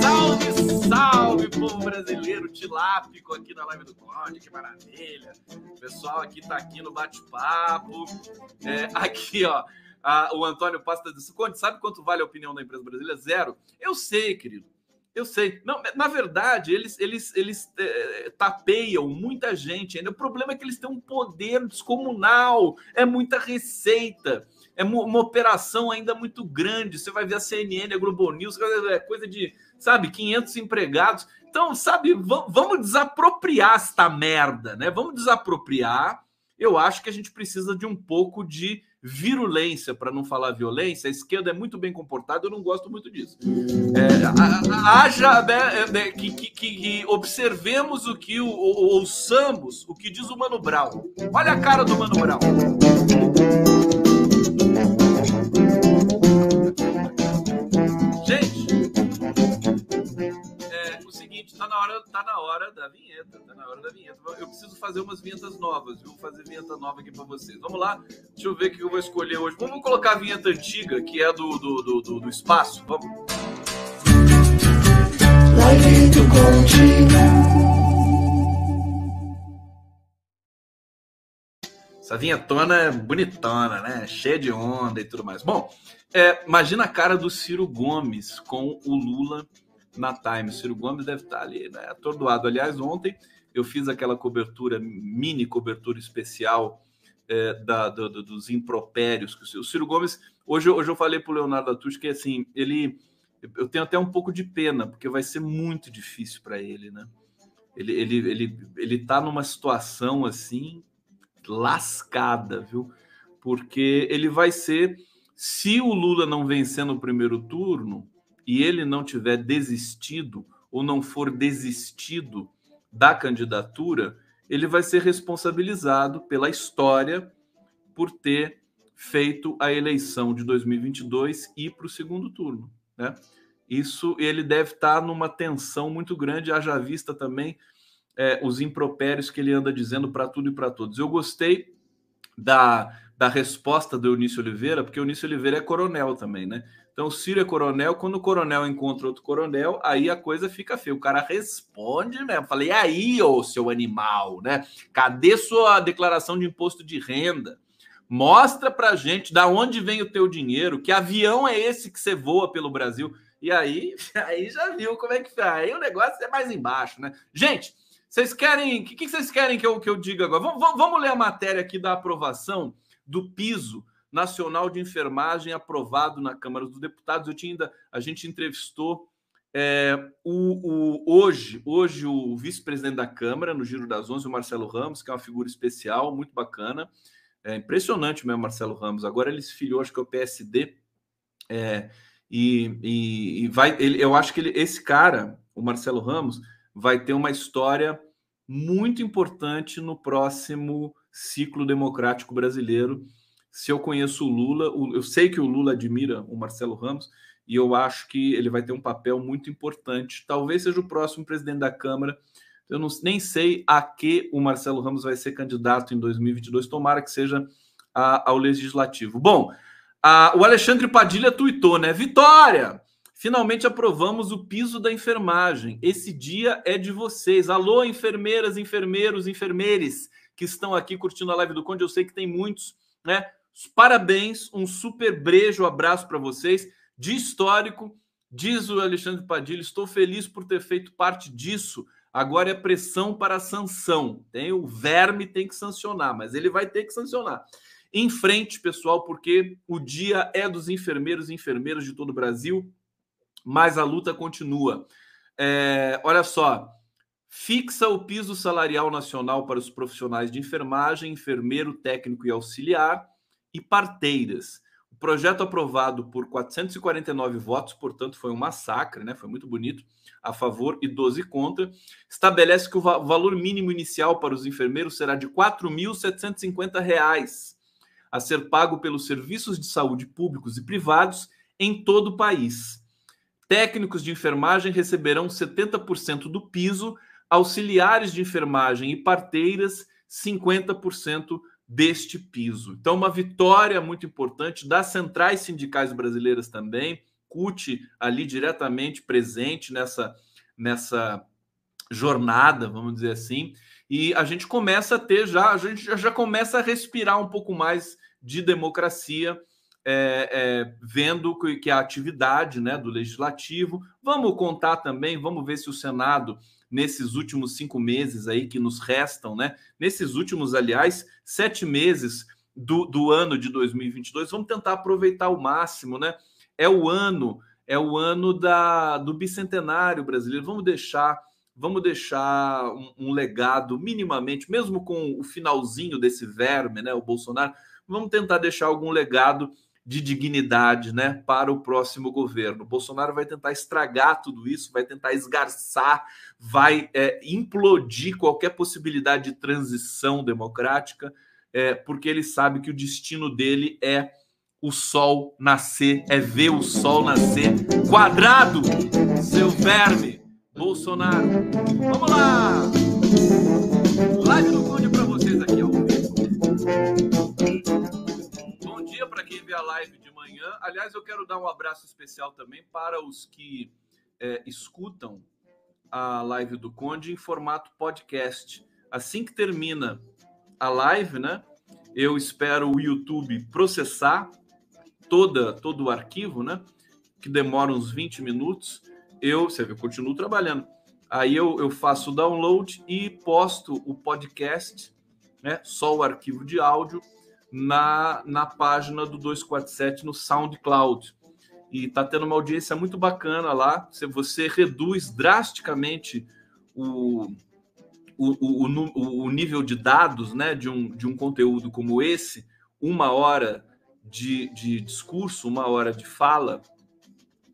salve, salve, povo brasileiro tilápico aqui na live do Conde, que maravilha. O pessoal aqui tá aqui no bate-papo. É, aqui, ó. A, o Antônio Pasta disse: Conde, sabe quanto vale a opinião da empresa brasileira? Zero. Eu sei, querido. Eu sei. Não, na verdade, eles, eles, eles é, tapeiam muita gente ainda. O problema é que eles têm um poder descomunal, é muita receita, é uma operação ainda muito grande. Você vai ver a CNN, a Globo News, é coisa de, sabe, 500 empregados. Então, sabe, vamos desapropriar esta merda, né? Vamos desapropriar. Eu acho que a gente precisa de um pouco de virulência, para não falar violência, a esquerda é muito bem comportada, eu não gosto muito disso. É, haja né, né, que, que, que, observemos o que, o, ouçamos o que diz o Mano Brown. Olha a cara do Mano Brown. Eu preciso fazer umas vinhetas novas, vou fazer vinheta nova aqui para vocês. Vamos lá, deixa eu ver o que eu vou escolher hoje. Vamos colocar a vinheta antiga, que é do, do, do, do, do espaço. Vamos. Live do Essa vinhetona é bonitona, né? Cheia de onda e tudo mais. Bom, é, imagina a cara do Ciro Gomes com o Lula na Time. O Ciro Gomes deve estar ali, né? Atordoado. Aliás, ontem eu fiz aquela cobertura, mini cobertura especial é, da, do, dos impropérios. Que o Ciro Gomes, hoje, hoje eu falei para o Leonardo Atush que assim, ele. Eu tenho até um pouco de pena, porque vai ser muito difícil para ele, né? Ele, ele, ele, ele tá numa situação assim lascada, viu? Porque ele vai ser, se o Lula não vencer no primeiro turno, e ele não tiver desistido ou não for desistido da candidatura, ele vai ser responsabilizado pela história por ter feito a eleição de 2022 e para o segundo turno, né? Isso ele deve estar numa tensão muito grande, haja vista também é, os impropérios que ele anda dizendo para tudo e para todos. Eu gostei da, da resposta do Eunício Oliveira, porque o Eunício Oliveira é coronel também, né? Então, Ciro é coronel, quando o coronel encontra outro coronel, aí a coisa fica feia. O cara responde mesmo. Falei, aí, ô seu animal, né? Cadê sua declaração de imposto de renda? Mostra pra gente da onde vem o teu dinheiro, que avião é esse que você voa pelo Brasil. E aí, aí já viu como é que foi. Aí o negócio é mais embaixo, né? Gente, vocês querem. O que, que vocês querem que eu, que eu diga agora? Vamos, vamos ler a matéria aqui da aprovação do piso Nacional de Enfermagem aprovado na Câmara dos Deputados. Eu tinha ainda, a gente entrevistou é, o, o, hoje, hoje o vice-presidente da Câmara, no Giro das Onze, o Marcelo Ramos, que é uma figura especial, muito bacana. É impressionante mesmo, Marcelo Ramos. Agora ele se filiou, acho que é o PSD. É, e, e, e, vai, ele, eu acho que ele, esse cara, o Marcelo Ramos, vai ter uma história muito importante no próximo ciclo democrático brasileiro se eu conheço o Lula, eu sei que o Lula admira o Marcelo Ramos e eu acho que ele vai ter um papel muito importante. Talvez seja o próximo presidente da Câmara. Eu não, nem sei a que o Marcelo Ramos vai ser candidato em 2022. Tomara que seja a, ao legislativo. Bom, a, o Alexandre Padilha tuitou, né? Vitória! Finalmente aprovamos o piso da enfermagem. Esse dia é de vocês. Alô, enfermeiras, enfermeiros, enfermeires que estão aqui curtindo a live do Conde. Eu sei que tem muitos, né? Parabéns, um super beijo, abraço para vocês. De histórico, diz o Alexandre Padilha, estou feliz por ter feito parte disso. Agora é pressão para a sanção. Tem o verme tem que sancionar, mas ele vai ter que sancionar. Em frente, pessoal, porque o dia é dos enfermeiros e enfermeiras de todo o Brasil, mas a luta continua. É, olha só, fixa o piso salarial nacional para os profissionais de enfermagem, enfermeiro, técnico e auxiliar e parteiras. O projeto aprovado por 449 votos, portanto, foi um massacre, né? Foi muito bonito, a favor e 12 contra. Estabelece que o valor mínimo inicial para os enfermeiros será de R$ 4.750 a ser pago pelos serviços de saúde públicos e privados em todo o país. Técnicos de enfermagem receberão 70% do piso auxiliares de enfermagem e parteiras 50% deste piso. Então, uma vitória muito importante das centrais sindicais brasileiras também, CUT ali diretamente presente nessa, nessa jornada, vamos dizer assim, e a gente começa a ter já, a gente já começa a respirar um pouco mais de democracia, é, é, vendo que a atividade né, do legislativo. Vamos contar também, vamos ver se o Senado nesses últimos cinco meses aí que nos restam, né? Nesses últimos, aliás, sete meses do, do ano de 2022, vamos tentar aproveitar o máximo, né? É o ano, é o ano da, do bicentenário brasileiro. Vamos deixar, vamos deixar um, um legado minimamente, mesmo com o finalzinho desse verme, né? O Bolsonaro, vamos tentar deixar algum legado de dignidade né, para o próximo governo. Bolsonaro vai tentar estragar tudo isso, vai tentar esgarçar, vai é, implodir qualquer possibilidade de transição democrática, é, porque ele sabe que o destino dele é o sol nascer, é ver o sol nascer quadrado, seu verme, Bolsonaro. Vamos lá! Live do Conde para vocês aqui, ó dia para quem vê a live de manhã. Aliás, eu quero dar um abraço especial também para os que é, escutam a live do Conde em formato podcast. Assim que termina a live, né? Eu espero o YouTube processar toda todo o arquivo, né? Que demora uns 20 minutos. Eu, você vê, eu continuo trabalhando. Aí eu, eu faço o download e posto o podcast, né? Só o arquivo de áudio na, na página do 247 no SoundCloud. E está tendo uma audiência muito bacana lá. Você, você reduz drasticamente o, o, o, o, nível de dados né, de, um, de um conteúdo como esse, uma hora de, de discurso, uma hora de fala,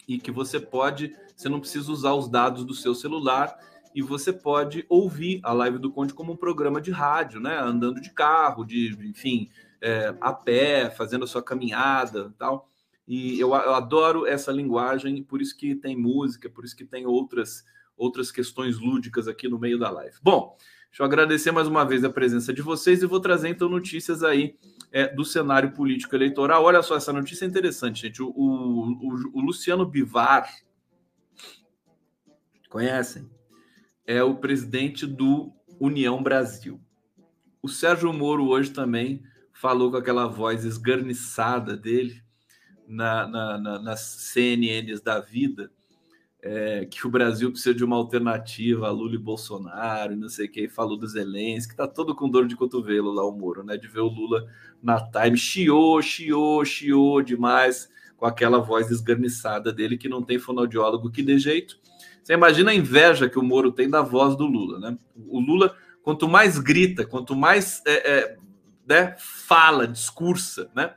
e que você pode, você não precisa usar os dados do seu celular e você pode ouvir a live do Conde como um programa de rádio, né? Andando de carro, de enfim, é, a pé, fazendo a sua caminhada tal. E eu, eu, adoro essa linguagem, por isso que tem música, por isso que tem outras, outras questões lúdicas aqui no meio da live. Bom, deixa eu agradecer mais uma vez a presença de vocês e vou trazer então notícias aí é, do cenário político eleitoral. Olha só, essa notícia é interessante, gente. O, o, o Luciano Bivar, conhecem? É o presidente do União Brasil. O Sérgio Moro hoje também falou com aquela voz esgarniçada dele na, na, na, nas CNNs da vida, é, que o Brasil precisa de uma alternativa a Lula e Bolsonaro, não sei o que, falou do Zelensky, tá todo com dor de cotovelo lá o Moro, né? De ver o Lula na time, chiou, chiou, chiou demais com aquela voz esgarniçada dele que não tem fonoaudiólogo que dê jeito. Você imagina a inveja que o Moro tem da voz do Lula, né? O Lula, quanto mais grita, quanto mais é, é, né, fala, discursa, né,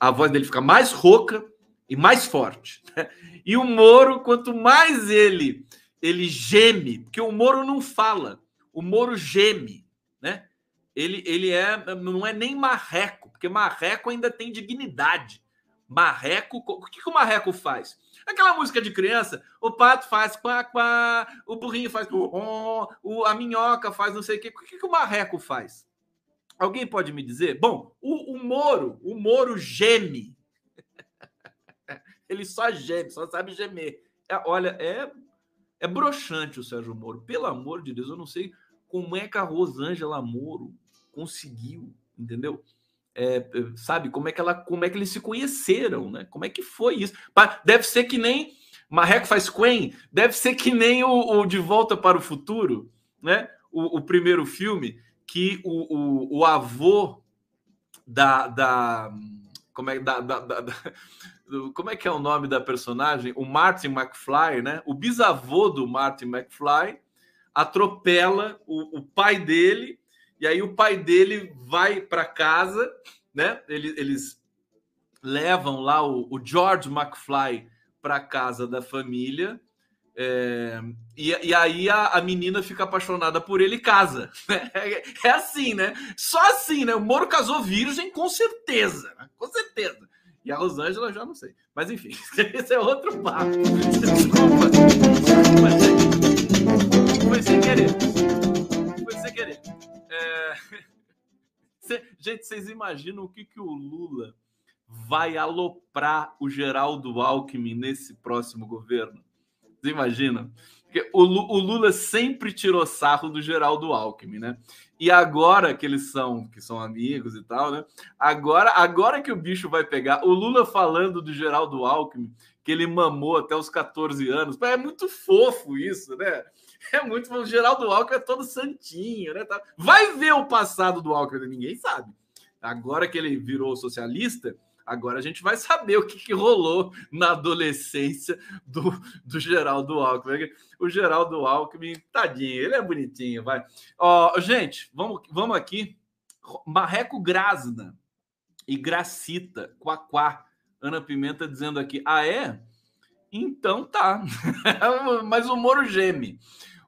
a voz dele fica mais rouca e mais forte. Né? E o Moro, quanto mais ele ele geme, porque o Moro não fala, o Moro geme, né? Ele, ele é não é nem marreco, porque marreco ainda tem dignidade. Marreco, o que, que o marreco faz? Aquela música de criança, o pato faz quá, quá, o burrinho faz o, a minhoca faz não sei o quê. O que, que o marreco faz? Alguém pode me dizer? Bom, o, o Moro, o Moro geme. Ele só geme, só sabe gemer. É, olha, é, é broxante o Sérgio Moro. Pelo amor de Deus, eu não sei como é que a Rosângela Moro conseguiu, entendeu? É, é sabe como é que ela, como é que eles se conheceram, né? Como é que foi isso? Deve ser que nem Marreco faz Quen, deve ser que nem o, o De Volta para o Futuro, né? O, o primeiro filme que o, o, o avô da, da como é da, da, da, como é que é o nome da personagem? O Martin McFly, né? O bisavô do Martin McFly atropela o, o pai dele, e aí o pai dele vai para casa, né? Eles, eles levam lá o, o George McFly para casa da família. É, e, e, aí a, a, menina fica apaixonada por ele e casa. É, é, assim, né? Só assim, né? O Moro casou virgem, com certeza. Né? Com certeza. E a Rosângela já não sei. Mas enfim, esse é outro papo. Desculpa. Foi sem querer. Foi sem querer. É... Gente, vocês imaginam o que, que o Lula vai aloprar o Geraldo Alckmin nesse próximo governo? Você imagina? Porque o, Lula sempre tirou sarro do Geraldo Alckmin, né? E agora que eles são, que são amigos e tal, né? Agora, agora que o bicho vai pegar, o Lula falando do Geraldo Alckmin, que ele mamou até os 14 anos, é muito fofo isso, né? É muito o Geraldo Alckmin é todo santinho, né? Vai ver o passado do Alckmin, ninguém sabe. Agora que ele virou socialista, Agora a gente vai saber o que, que rolou na adolescência do, do Geraldo Alckmin. O Geraldo Alckmin, tadinho, ele é bonitinho, vai. Ó, gente, vamos, vamos aqui. Marreco Grasna e Gracita, Quaquá. Ana Pimenta dizendo aqui, ah, é? Então tá. Mas o Moro geme.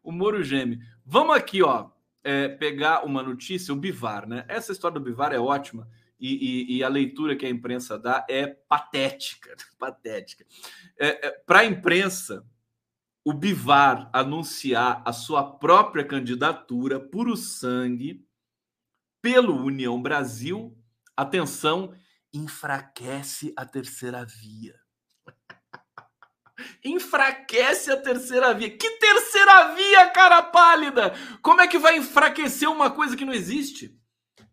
O Moro geme. Vamos aqui, ó, é, pegar uma notícia, o Bivar, né? Essa história do Bivar é ótima e, e, e, a leitura que a imprensa dá é patética, patética. É, é, Para a imprensa, o Bivar anunciar a sua própria candidatura puro sangue pelo União Brasil, atenção, enfraquece a terceira via. enfraquece a terceira via. Que terceira via, cara pálida? Como é que vai enfraquecer uma coisa que não existe?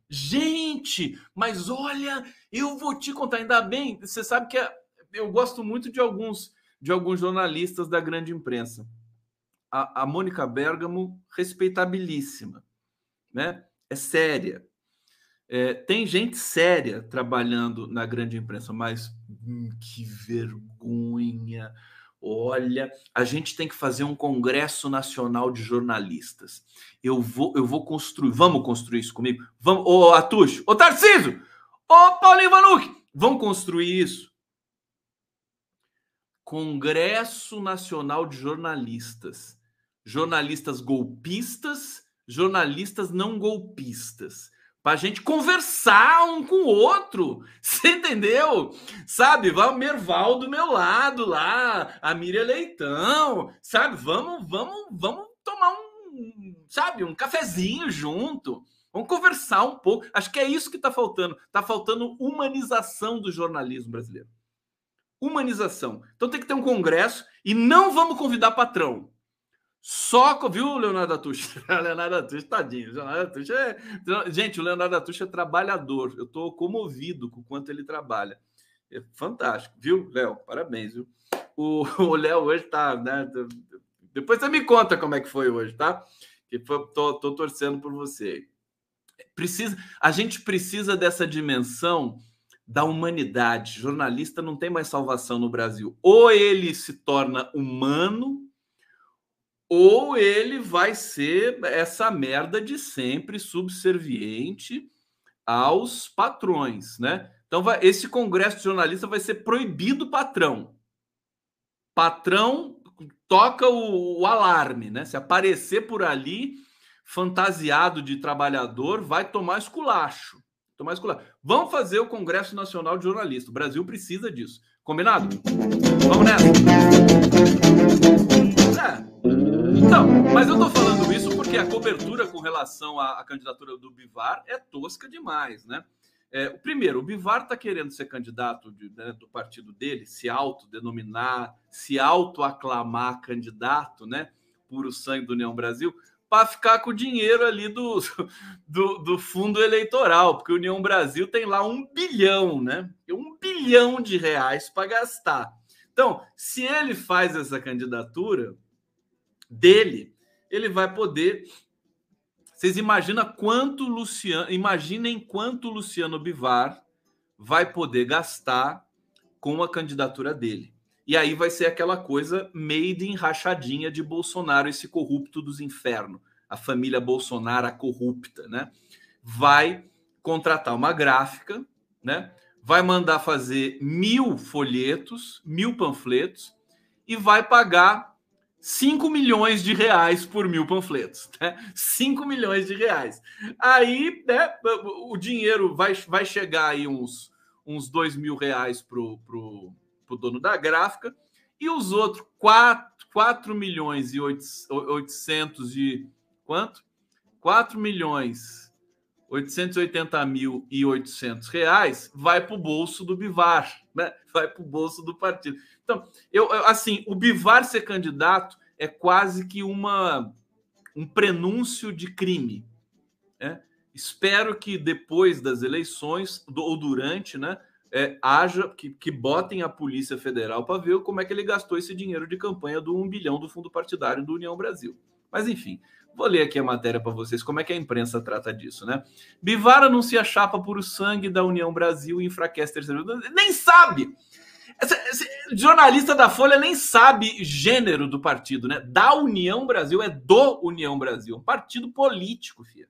Gente, mas olha, eu vou te contar. Ainda bem, você sabe que é, eu gosto muito de alguns de alguns jornalistas da grande imprensa. A, a Mônica Bergamo, respeitabilíssima, né? É séria. É, tem gente séria trabalhando na grande imprensa, mas hum, que vergonha Olha, a gente tem que fazer um congresso nacional de jornalistas. Eu vou, eu vou construir. Vamos construir isso comigo? Vamos, ô Atush, ô Tarcísio, ô Paulinho Vanucci, vamos construir isso. Congresso Nacional de Jornalistas. Jornalistas golpistas, jornalistas não golpistas para a gente conversar um com o outro. Você entendeu? Sabe? Vai o Merval do meu lado lá, a Miriam Leitão, sabe? Vamos, vamos, vamos tomar um, sabe, um cafezinho junto. Vamos conversar um pouco. Acho que é isso que está faltando. Está faltando humanização do jornalismo brasileiro. Humanização. Então tem que ter um congresso e não vamos convidar patrão. Só, viu, Leonardo Atush? Leonardo Atush, tadinho. Leonardo Atush é... Gente, o Leonardo Atush é trabalhador. Eu estou comovido com o quanto ele trabalha. É fantástico, viu, Léo? Parabéns, viu? O Léo hoje tá, né? Depois você me conta como é que foi hoje, tá? Que foi, tô torcendo por você. Precisa, a gente precisa dessa dimensão da humanidade. Jornalista não tem mais salvação no Brasil. Ou ele se torna humano ou ele vai ser essa merda de sempre subserviente aos patrões, né? Então, vai, esse congresso de jornalista vai ser proibido patrão. Patrão toca o, o, alarme, né? Se aparecer por ali fantasiado de trabalhador, vai tomar esculacho. Tomar esculacho. Vamos fazer o Congresso Nacional de Jornalistas. O Brasil precisa disso. Combinado? Vamos nessa. É. Não, mas eu tô falando isso porque a cobertura com relação à, à candidatura do Bivar é tosca demais, né? É, primeiro, o Bivar está querendo ser candidato de, né, do partido dele, se autodenominar, se autoaclamar candidato, né? Puro sangue do União Brasil, para ficar com o dinheiro ali do, do, do, fundo eleitoral, porque o União Brasil tem lá um bilhão, né? Um bilhão de reais para gastar. Então, se ele faz essa candidatura, dele, ele vai poder. Vocês imaginam quanto Luciano, imaginem quanto Luciano Bivar vai poder gastar com a candidatura dele. E aí vai ser aquela coisa made in rachadinha de Bolsonaro, esse corrupto dos infernos, a família Bolsonaro a corrupta, né? Vai contratar uma gráfica, né? Vai mandar fazer mil folhetos, mil panfletos e vai pagar 5 milhões de reais por mil panfletos, né? 5 milhões de reais. Aí, né, o dinheiro vai, vai chegar aí uns, uns 2 mil reais pro, pro, pro dono da gráfica e os outros 4, 4 milhões e 800 e quanto? 4 milhões 880 mil e 800 reais vai para o bolso do Bivar, né? vai para o bolso do partido. Então, eu, assim, o Bivar ser candidato é quase que uma um prenúncio de crime. Né? Espero que depois das eleições ou durante, né, é, haja que, que botem a Polícia Federal para ver como é que ele gastou esse dinheiro de campanha do 1 bilhão do fundo partidário do União Brasil. Mas enfim, Vou ler aqui a matéria para vocês, como é que a imprensa trata disso, né? Bivar anuncia chapa por o sangue da União Brasil e enfraquece terceiro. Nem sabe! Esse, jornalista da Folha nem sabe gênero do partido, né? Da União Brasil, é do União Brasil, um partido político, filho.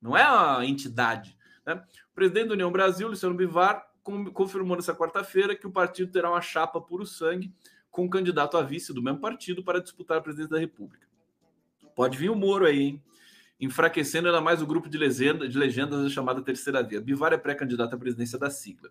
Não é a entidade. Né? O presidente da União Brasil, Luciano Bivar, confirmou nessa quarta-feira que o partido terá uma chapa puro sangue com candidato a vice do mesmo partido para disputar a presidência da República. Pode vir o Moro aí, hein? Enfraquecendo ainda mais o grupo de, legenda, de legendas da chamada Terceira Via. Bivar é pré-candidato à presidência da sigla.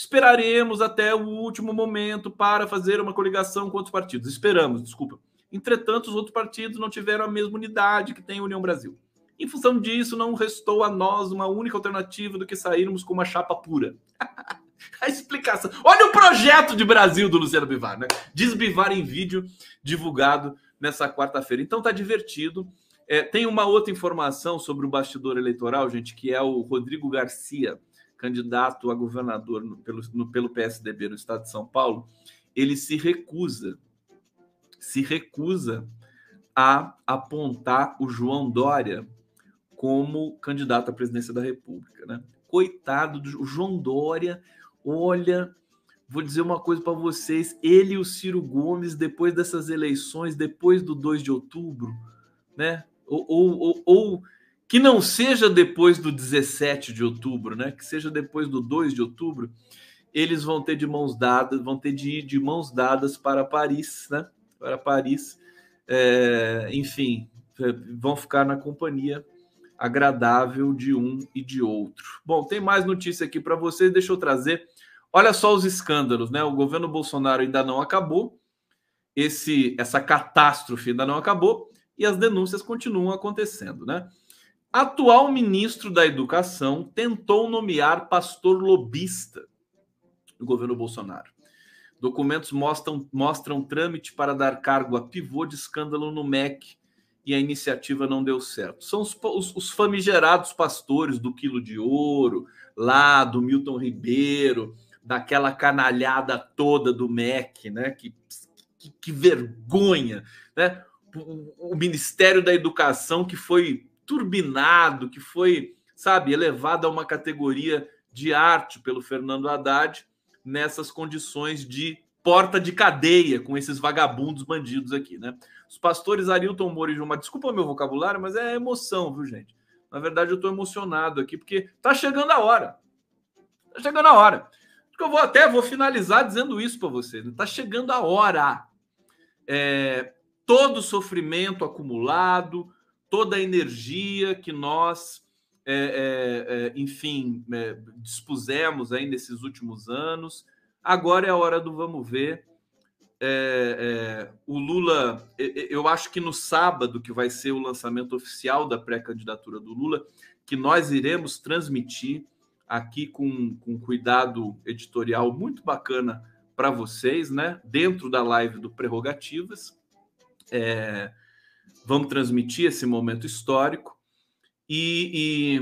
Esperaremos até o último momento para fazer uma coligação com outros partidos. Esperamos, desculpa. Entretanto, os outros partidos não tiveram a mesma unidade que tem a União Brasil. Em função disso, não restou a nós uma única alternativa do que sairmos com uma chapa pura. a explicação. Olha o projeto de Brasil do Luciano Bivar, né? Diz Bivar em vídeo divulgado nessa quarta-feira. Então tá divertido. É, tem uma outra informação sobre o bastidor eleitoral, gente, que é o Rodrigo Garcia, candidato a governador no, pelo, no, pelo PSDB no estado de São Paulo. Ele se recusa, se recusa a apontar o João Dória como candidato à presidência da República, né? Coitado do João Dória, olha, Vou dizer uma coisa para vocês: ele e o Ciro Gomes, depois dessas eleições, depois do 2 de outubro, né? Ou, ou, ou, que não seja depois do 17 de outubro, né? Que seja depois do 2 de outubro, eles vão ter de mãos dadas, vão ter de ir de mãos dadas para Paris, né? Para Paris. É, enfim, é, vão ficar na companhia agradável de um e de outro. Bom, tem mais notícia aqui para vocês, deixa eu trazer Olha só os escândalos, né? O governo Bolsonaro ainda não acabou, esse essa catástrofe ainda não acabou e as denúncias continuam acontecendo, né? Atual ministro da Educação tentou nomear pastor lobista do governo Bolsonaro. Documentos mostram, mostram trâmite para dar cargo a pivô de escândalo no MEC e a iniciativa não deu certo. São os, os, os famigerados pastores do Quilo de Ouro, lá do Milton Ribeiro, daquela canalhada toda do MEC, né? Que, que, que vergonha, né? O, o, Ministério da Educação que foi turbinado, que foi, sabe, elevado a uma categoria de arte pelo Fernando Haddad nessas condições de porta de cadeia com esses vagabundos bandidos aqui, né? Os pastores Arilton Moura e João, desculpa meu vocabulário, mas é emoção, viu, gente? Na verdade, eu estou emocionado aqui porque tá chegando a hora. Tá chegando a hora eu vou até vou finalizar dizendo isso para vocês. Está chegando a hora. É, todo sofrimento acumulado, toda a energia que nós, é, é, é enfim, é, dispusemos aí nesses últimos anos. Agora é a hora do vamos ver. É, o Lula, eu acho que no sábado, que vai ser o lançamento oficial da pré-candidatura do Lula, que nós iremos transmitir aqui com, com cuidado editorial muito bacana para vocês, né? Dentro da live do Prerrogativas. É, vamos transmitir esse momento histórico e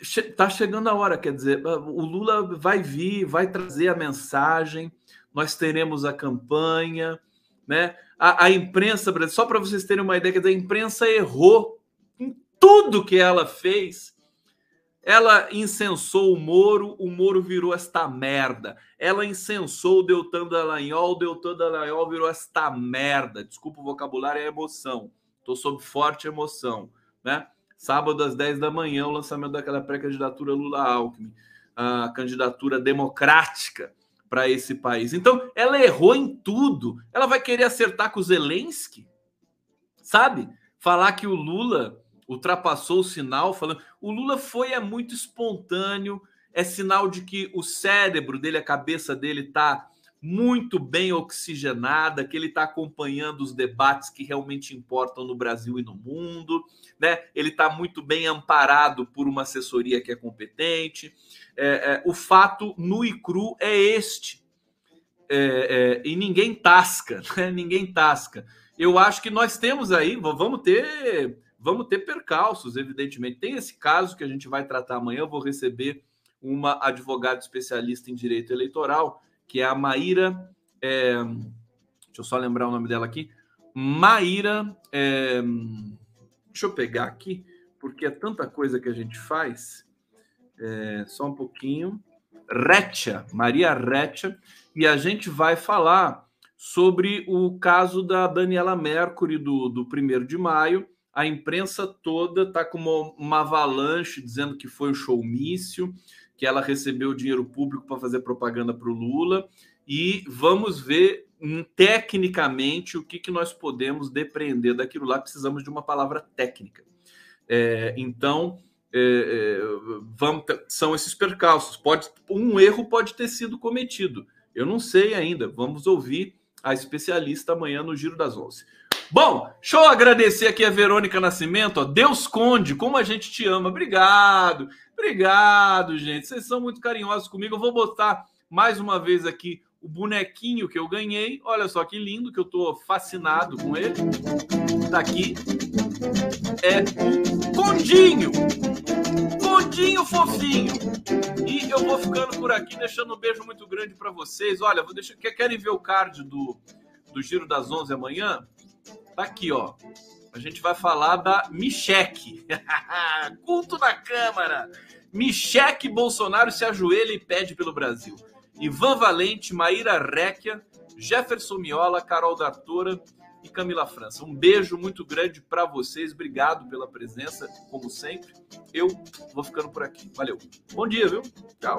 está é, chegando a hora, quer dizer, o Lula vai vir, vai trazer a mensagem, nós teremos a campanha, né? A, a imprensa, só para vocês terem uma ideia, quer dizer, a imprensa errou em tudo que ela fez Ela incensou o Moro, o Moro virou esta merda. Ela incensou o Deltan Dallagnol, o Deltan Dallagnol virou esta merda. Desculpa o vocabulário, é emoção. Estou sob forte emoção, né? Sábado às 10 da manhã, o lançamento daquela pré-candidatura Lula-Alckmin, a candidatura democrática para esse país. Então, ela errou em tudo. Ela vai querer acertar com o Zelensky, sabe? Falar que o Lula ultrapassou o sinal, falando. O Lula foi é muito espontâneo, é sinal de que o cérebro dele, a cabeça dele está muito bem oxigenada, que ele está acompanhando os debates que realmente importam no Brasil e no mundo, né? Ele está muito bem amparado por uma assessoria que é competente. É, é, o fato nu e cru é este. É, é e ninguém tasca, né? ninguém tasca. Eu acho que nós temos aí, vamos ter Vamos ter percalços, evidentemente. Tem esse caso que a gente vai tratar amanhã. Eu vou receber uma advogada especialista em direito eleitoral, que é a Maíra. É, deixa eu só lembrar o nome dela aqui. Maíra. É, deixa eu pegar aqui, porque é tanta coisa que a gente faz. É, só um pouquinho. Retia, Maria Retia, e a gente vai falar sobre o caso da Daniela Mercury do, do 1 de maio a imprensa toda está com uma, uma, avalanche dizendo que foi o showmício, que ela recebeu dinheiro público para fazer propaganda para o Lula. E vamos ver hum, tecnicamente o que, que nós podemos depreender daquilo lá. Precisamos de uma palavra técnica. É, então, é, é, vamos, são esses percalços. Pode, um erro pode ter sido cometido. Eu não sei ainda. Vamos ouvir a especialista amanhã no Giro das Onze. Bom, deixa eu agradecer aqui a Verônica Nascimento. Ó. Deus Conde, como a gente te ama. Obrigado, obrigado, gente. Vocês são muito carinhosos comigo. Eu vou botar mais uma vez aqui o bonequinho que eu ganhei. Olha só que lindo, que eu tô fascinado com ele. Tá aqui. É o Condinho. Condinho fofinho. E eu vou ficando por aqui, deixando um beijo muito grande para vocês. Olha, vou deixar. Querem ver o card do, do Giro das 11 amanhã? Tá aqui, ó. A gente vai falar da Micheque. Culto da Câmara. Micheque Bolsonaro se ajoelha e pede pelo Brasil. Ivan Valente, Maíra Réquia, Jefferson Miola, Carol D'Artora e Camila França. Um beijo muito grande para vocês. Obrigado pela presença, como sempre. Eu vou ficando por aqui. Valeu. Bom dia, viu? Tchau.